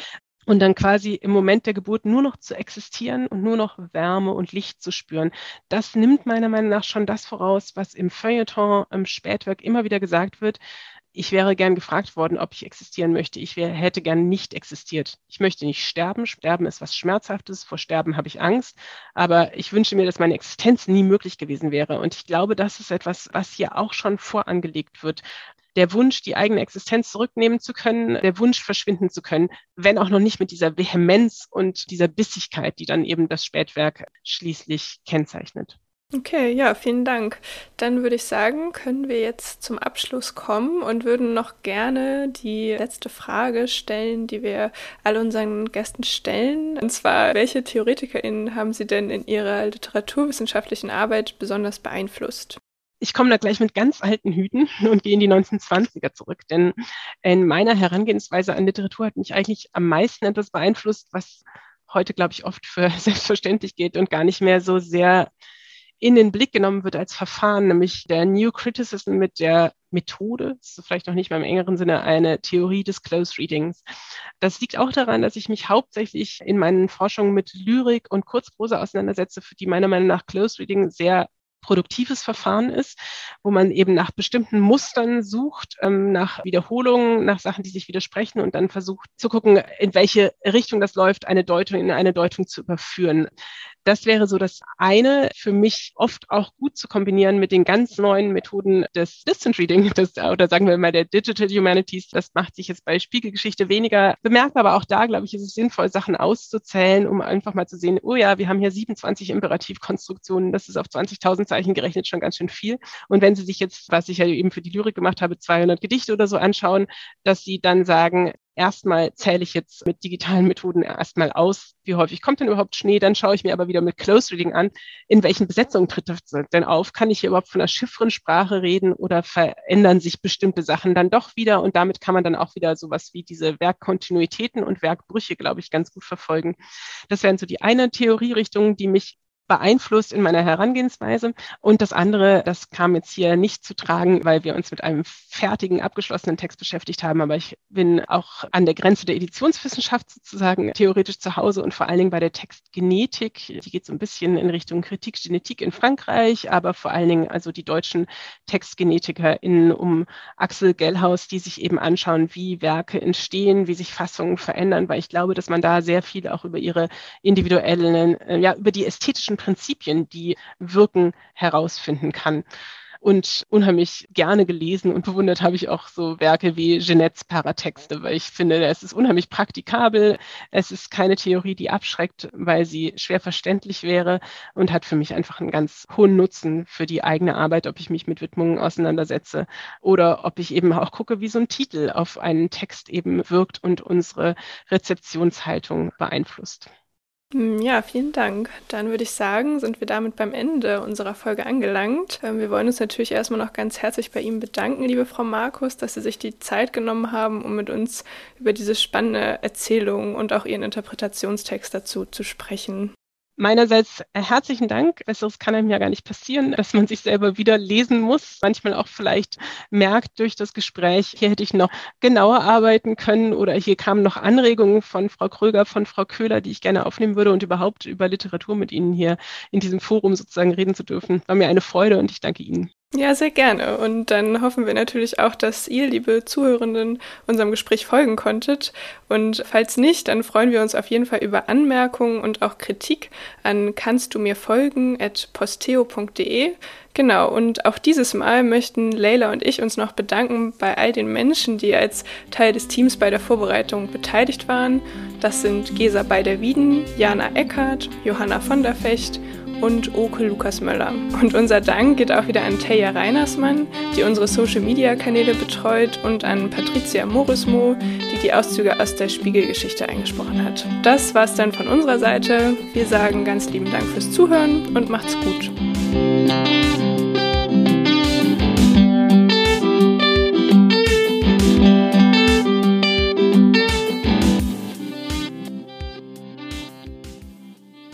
und dann quasi im Moment der Geburt nur noch zu existieren und nur noch Wärme und Licht zu spüren. Das nimmt meiner Meinung nach schon das voraus, was im Feuilleton, im Spätwerk immer wieder gesagt wird. Ich wäre gern gefragt worden, ob ich existieren möchte. Ich wär, hätte gern nicht existiert. Ich möchte nicht sterben. Sterben ist was Schmerzhaftes. Vor Sterben habe ich Angst. Aber ich wünsche mir, dass meine Existenz nie möglich gewesen wäre. Und ich glaube, das ist etwas, was hier auch schon vorangelegt wird der Wunsch, die eigene Existenz zurücknehmen zu können, der Wunsch verschwinden zu können, wenn auch noch nicht mit dieser Vehemenz und dieser Bissigkeit, die dann eben das Spätwerk schließlich kennzeichnet. Okay, ja, vielen Dank. Dann würde ich sagen, können wir jetzt zum Abschluss kommen und würden noch gerne die letzte Frage stellen, die wir all unseren Gästen stellen. Und zwar, welche TheoretikerInnen haben Sie denn in Ihrer literaturwissenschaftlichen Arbeit besonders beeinflusst? Ich komme da gleich mit ganz alten Hüten (laughs) und gehe in die 1920er zurück. Denn in meiner Herangehensweise an Literatur hat mich eigentlich am meisten etwas beeinflusst, was heute, glaube ich, oft für (laughs) selbstverständlich geht und gar nicht mehr so sehr in den Blick genommen wird als Verfahren, nämlich der New Criticism mit der Methode, das ist vielleicht noch nicht mal im engeren Sinne eine Theorie des Close Readings. Das liegt auch daran, dass ich mich hauptsächlich in meinen Forschungen mit Lyrik und Kurzprosa auseinandersetze, für die meiner Meinung nach Close Reading sehr produktives Verfahren ist, wo man eben nach bestimmten Mustern sucht, ähm, nach Wiederholungen, nach Sachen, die sich widersprechen und dann versucht zu gucken, in welche Richtung das läuft, eine Deutung in eine Deutung zu überführen. Das wäre so das eine, für mich oft auch gut zu kombinieren mit den ganz neuen Methoden des Distant Reading, (laughs) des, oder sagen wir mal der Digital Humanities. Das macht sich jetzt bei Spiegelgeschichte weniger bemerkbar, aber auch da, glaube ich, ist es sinnvoll, Sachen auszuzählen, um einfach mal zu sehen, oh ja, wir haben hier 27 Imperativkonstruktionen, das ist auf 20.000 Zeichen gerechnet schon ganz schön viel. Und wenn Sie sich jetzt, was ich ja eben für die Lyrik gemacht habe, 200 Gedichte oder so anschauen, dass Sie dann sagen, erstmal zähle ich jetzt mit digitalen Methoden erstmal aus, wie häufig kommt denn überhaupt Schnee, dann schaue ich mir aber wieder mit Close Reading an, in welchen Besetzungen tritt das denn auf, kann ich hier überhaupt von einer Chiffrensprache reden oder verändern sich bestimmte Sachen dann doch wieder? Und damit kann man dann auch wieder sowas wie diese Werkkontinuitäten und Werkbrüche, glaube ich, ganz gut verfolgen. Das wären so die eine Theorierichtung, die mich beeinflusst in meiner Herangehensweise. Und das andere, das kam jetzt hier nicht zu tragen, weil wir uns mit einem fertigen, abgeschlossenen Text beschäftigt haben. Aber ich bin auch an der Grenze der Editionswissenschaft sozusagen theoretisch zu Hause und vor allen Dingen bei der Textgenetik. Die geht so ein bisschen in Richtung Kritik, Genetik in Frankreich, aber vor allen Dingen also die deutschen TextgenetikerInnen um Axel Gellhaus, die sich eben anschauen, wie Werke entstehen, wie sich Fassungen verändern, weil ich glaube, dass man da sehr viel auch über ihre individuellen, äh, ja, über die ästhetischen Prinzipien, die wirken, herausfinden kann. Und unheimlich gerne gelesen und bewundert habe ich auch so Werke wie Jeanettes Paratexte, weil ich finde, es ist unheimlich praktikabel. Es ist keine Theorie, die abschreckt, weil sie schwer verständlich wäre und hat für mich einfach einen ganz hohen Nutzen für die eigene Arbeit, ob ich mich mit Widmungen auseinandersetze oder ob ich eben auch gucke, wie so ein Titel auf einen Text eben wirkt und unsere Rezeptionshaltung beeinflusst. Hm, ja, vielen Dank. Dann würde ich sagen, sind wir damit beim Ende unserer Folge angelangt. Ähm, wir wollen uns natürlich erstmal noch ganz herzlich bei Ihnen bedanken, liebe Frau Markus, dass Sie sich die Zeit genommen haben, um mit uns über diese spannende Erzählung und auch Ihren Interpretationstext dazu zu sprechen. Meinerseits äh, herzlichen Dank. Besseres kann einem ja gar nicht passieren, dass man sich selber wieder lesen muss. Manchmal auch vielleicht merkt durch das Gespräch, hier hätte ich noch genauer arbeiten können oder hier kamen noch Anregungen von Frau Kröger, von Frau Köhler, die ich gerne aufnehmen würde und überhaupt über Literatur mit Ihnen hier in diesem Forum sozusagen reden zu dürfen. War mir eine Freude und ich danke Ihnen. Ja, sehr gerne. Und dann hoffen wir natürlich auch, dass ihr, liebe Zuhörenden, unserem Gespräch folgen konntet. Und falls nicht, dann freuen wir uns auf jeden Fall über Anmerkungen und auch Kritik an kannst du mir folgen at posteo.de. Genau, und auch dieses Mal möchten Leila und ich uns noch bedanken bei all den Menschen, die als Teil des Teams bei der Vorbereitung beteiligt waren. Das sind Gesa Beider-Wieden, Jana Eckert, Johanna von der Fecht, und Oke Lukas Möller. Und unser Dank geht auch wieder an Teja Reinersmann, die unsere Social-Media-Kanäle betreut und an Patricia Morismo, die die Auszüge aus der Spiegelgeschichte eingesprochen hat. Das war's dann von unserer Seite. Wir sagen ganz lieben Dank fürs Zuhören und macht's gut.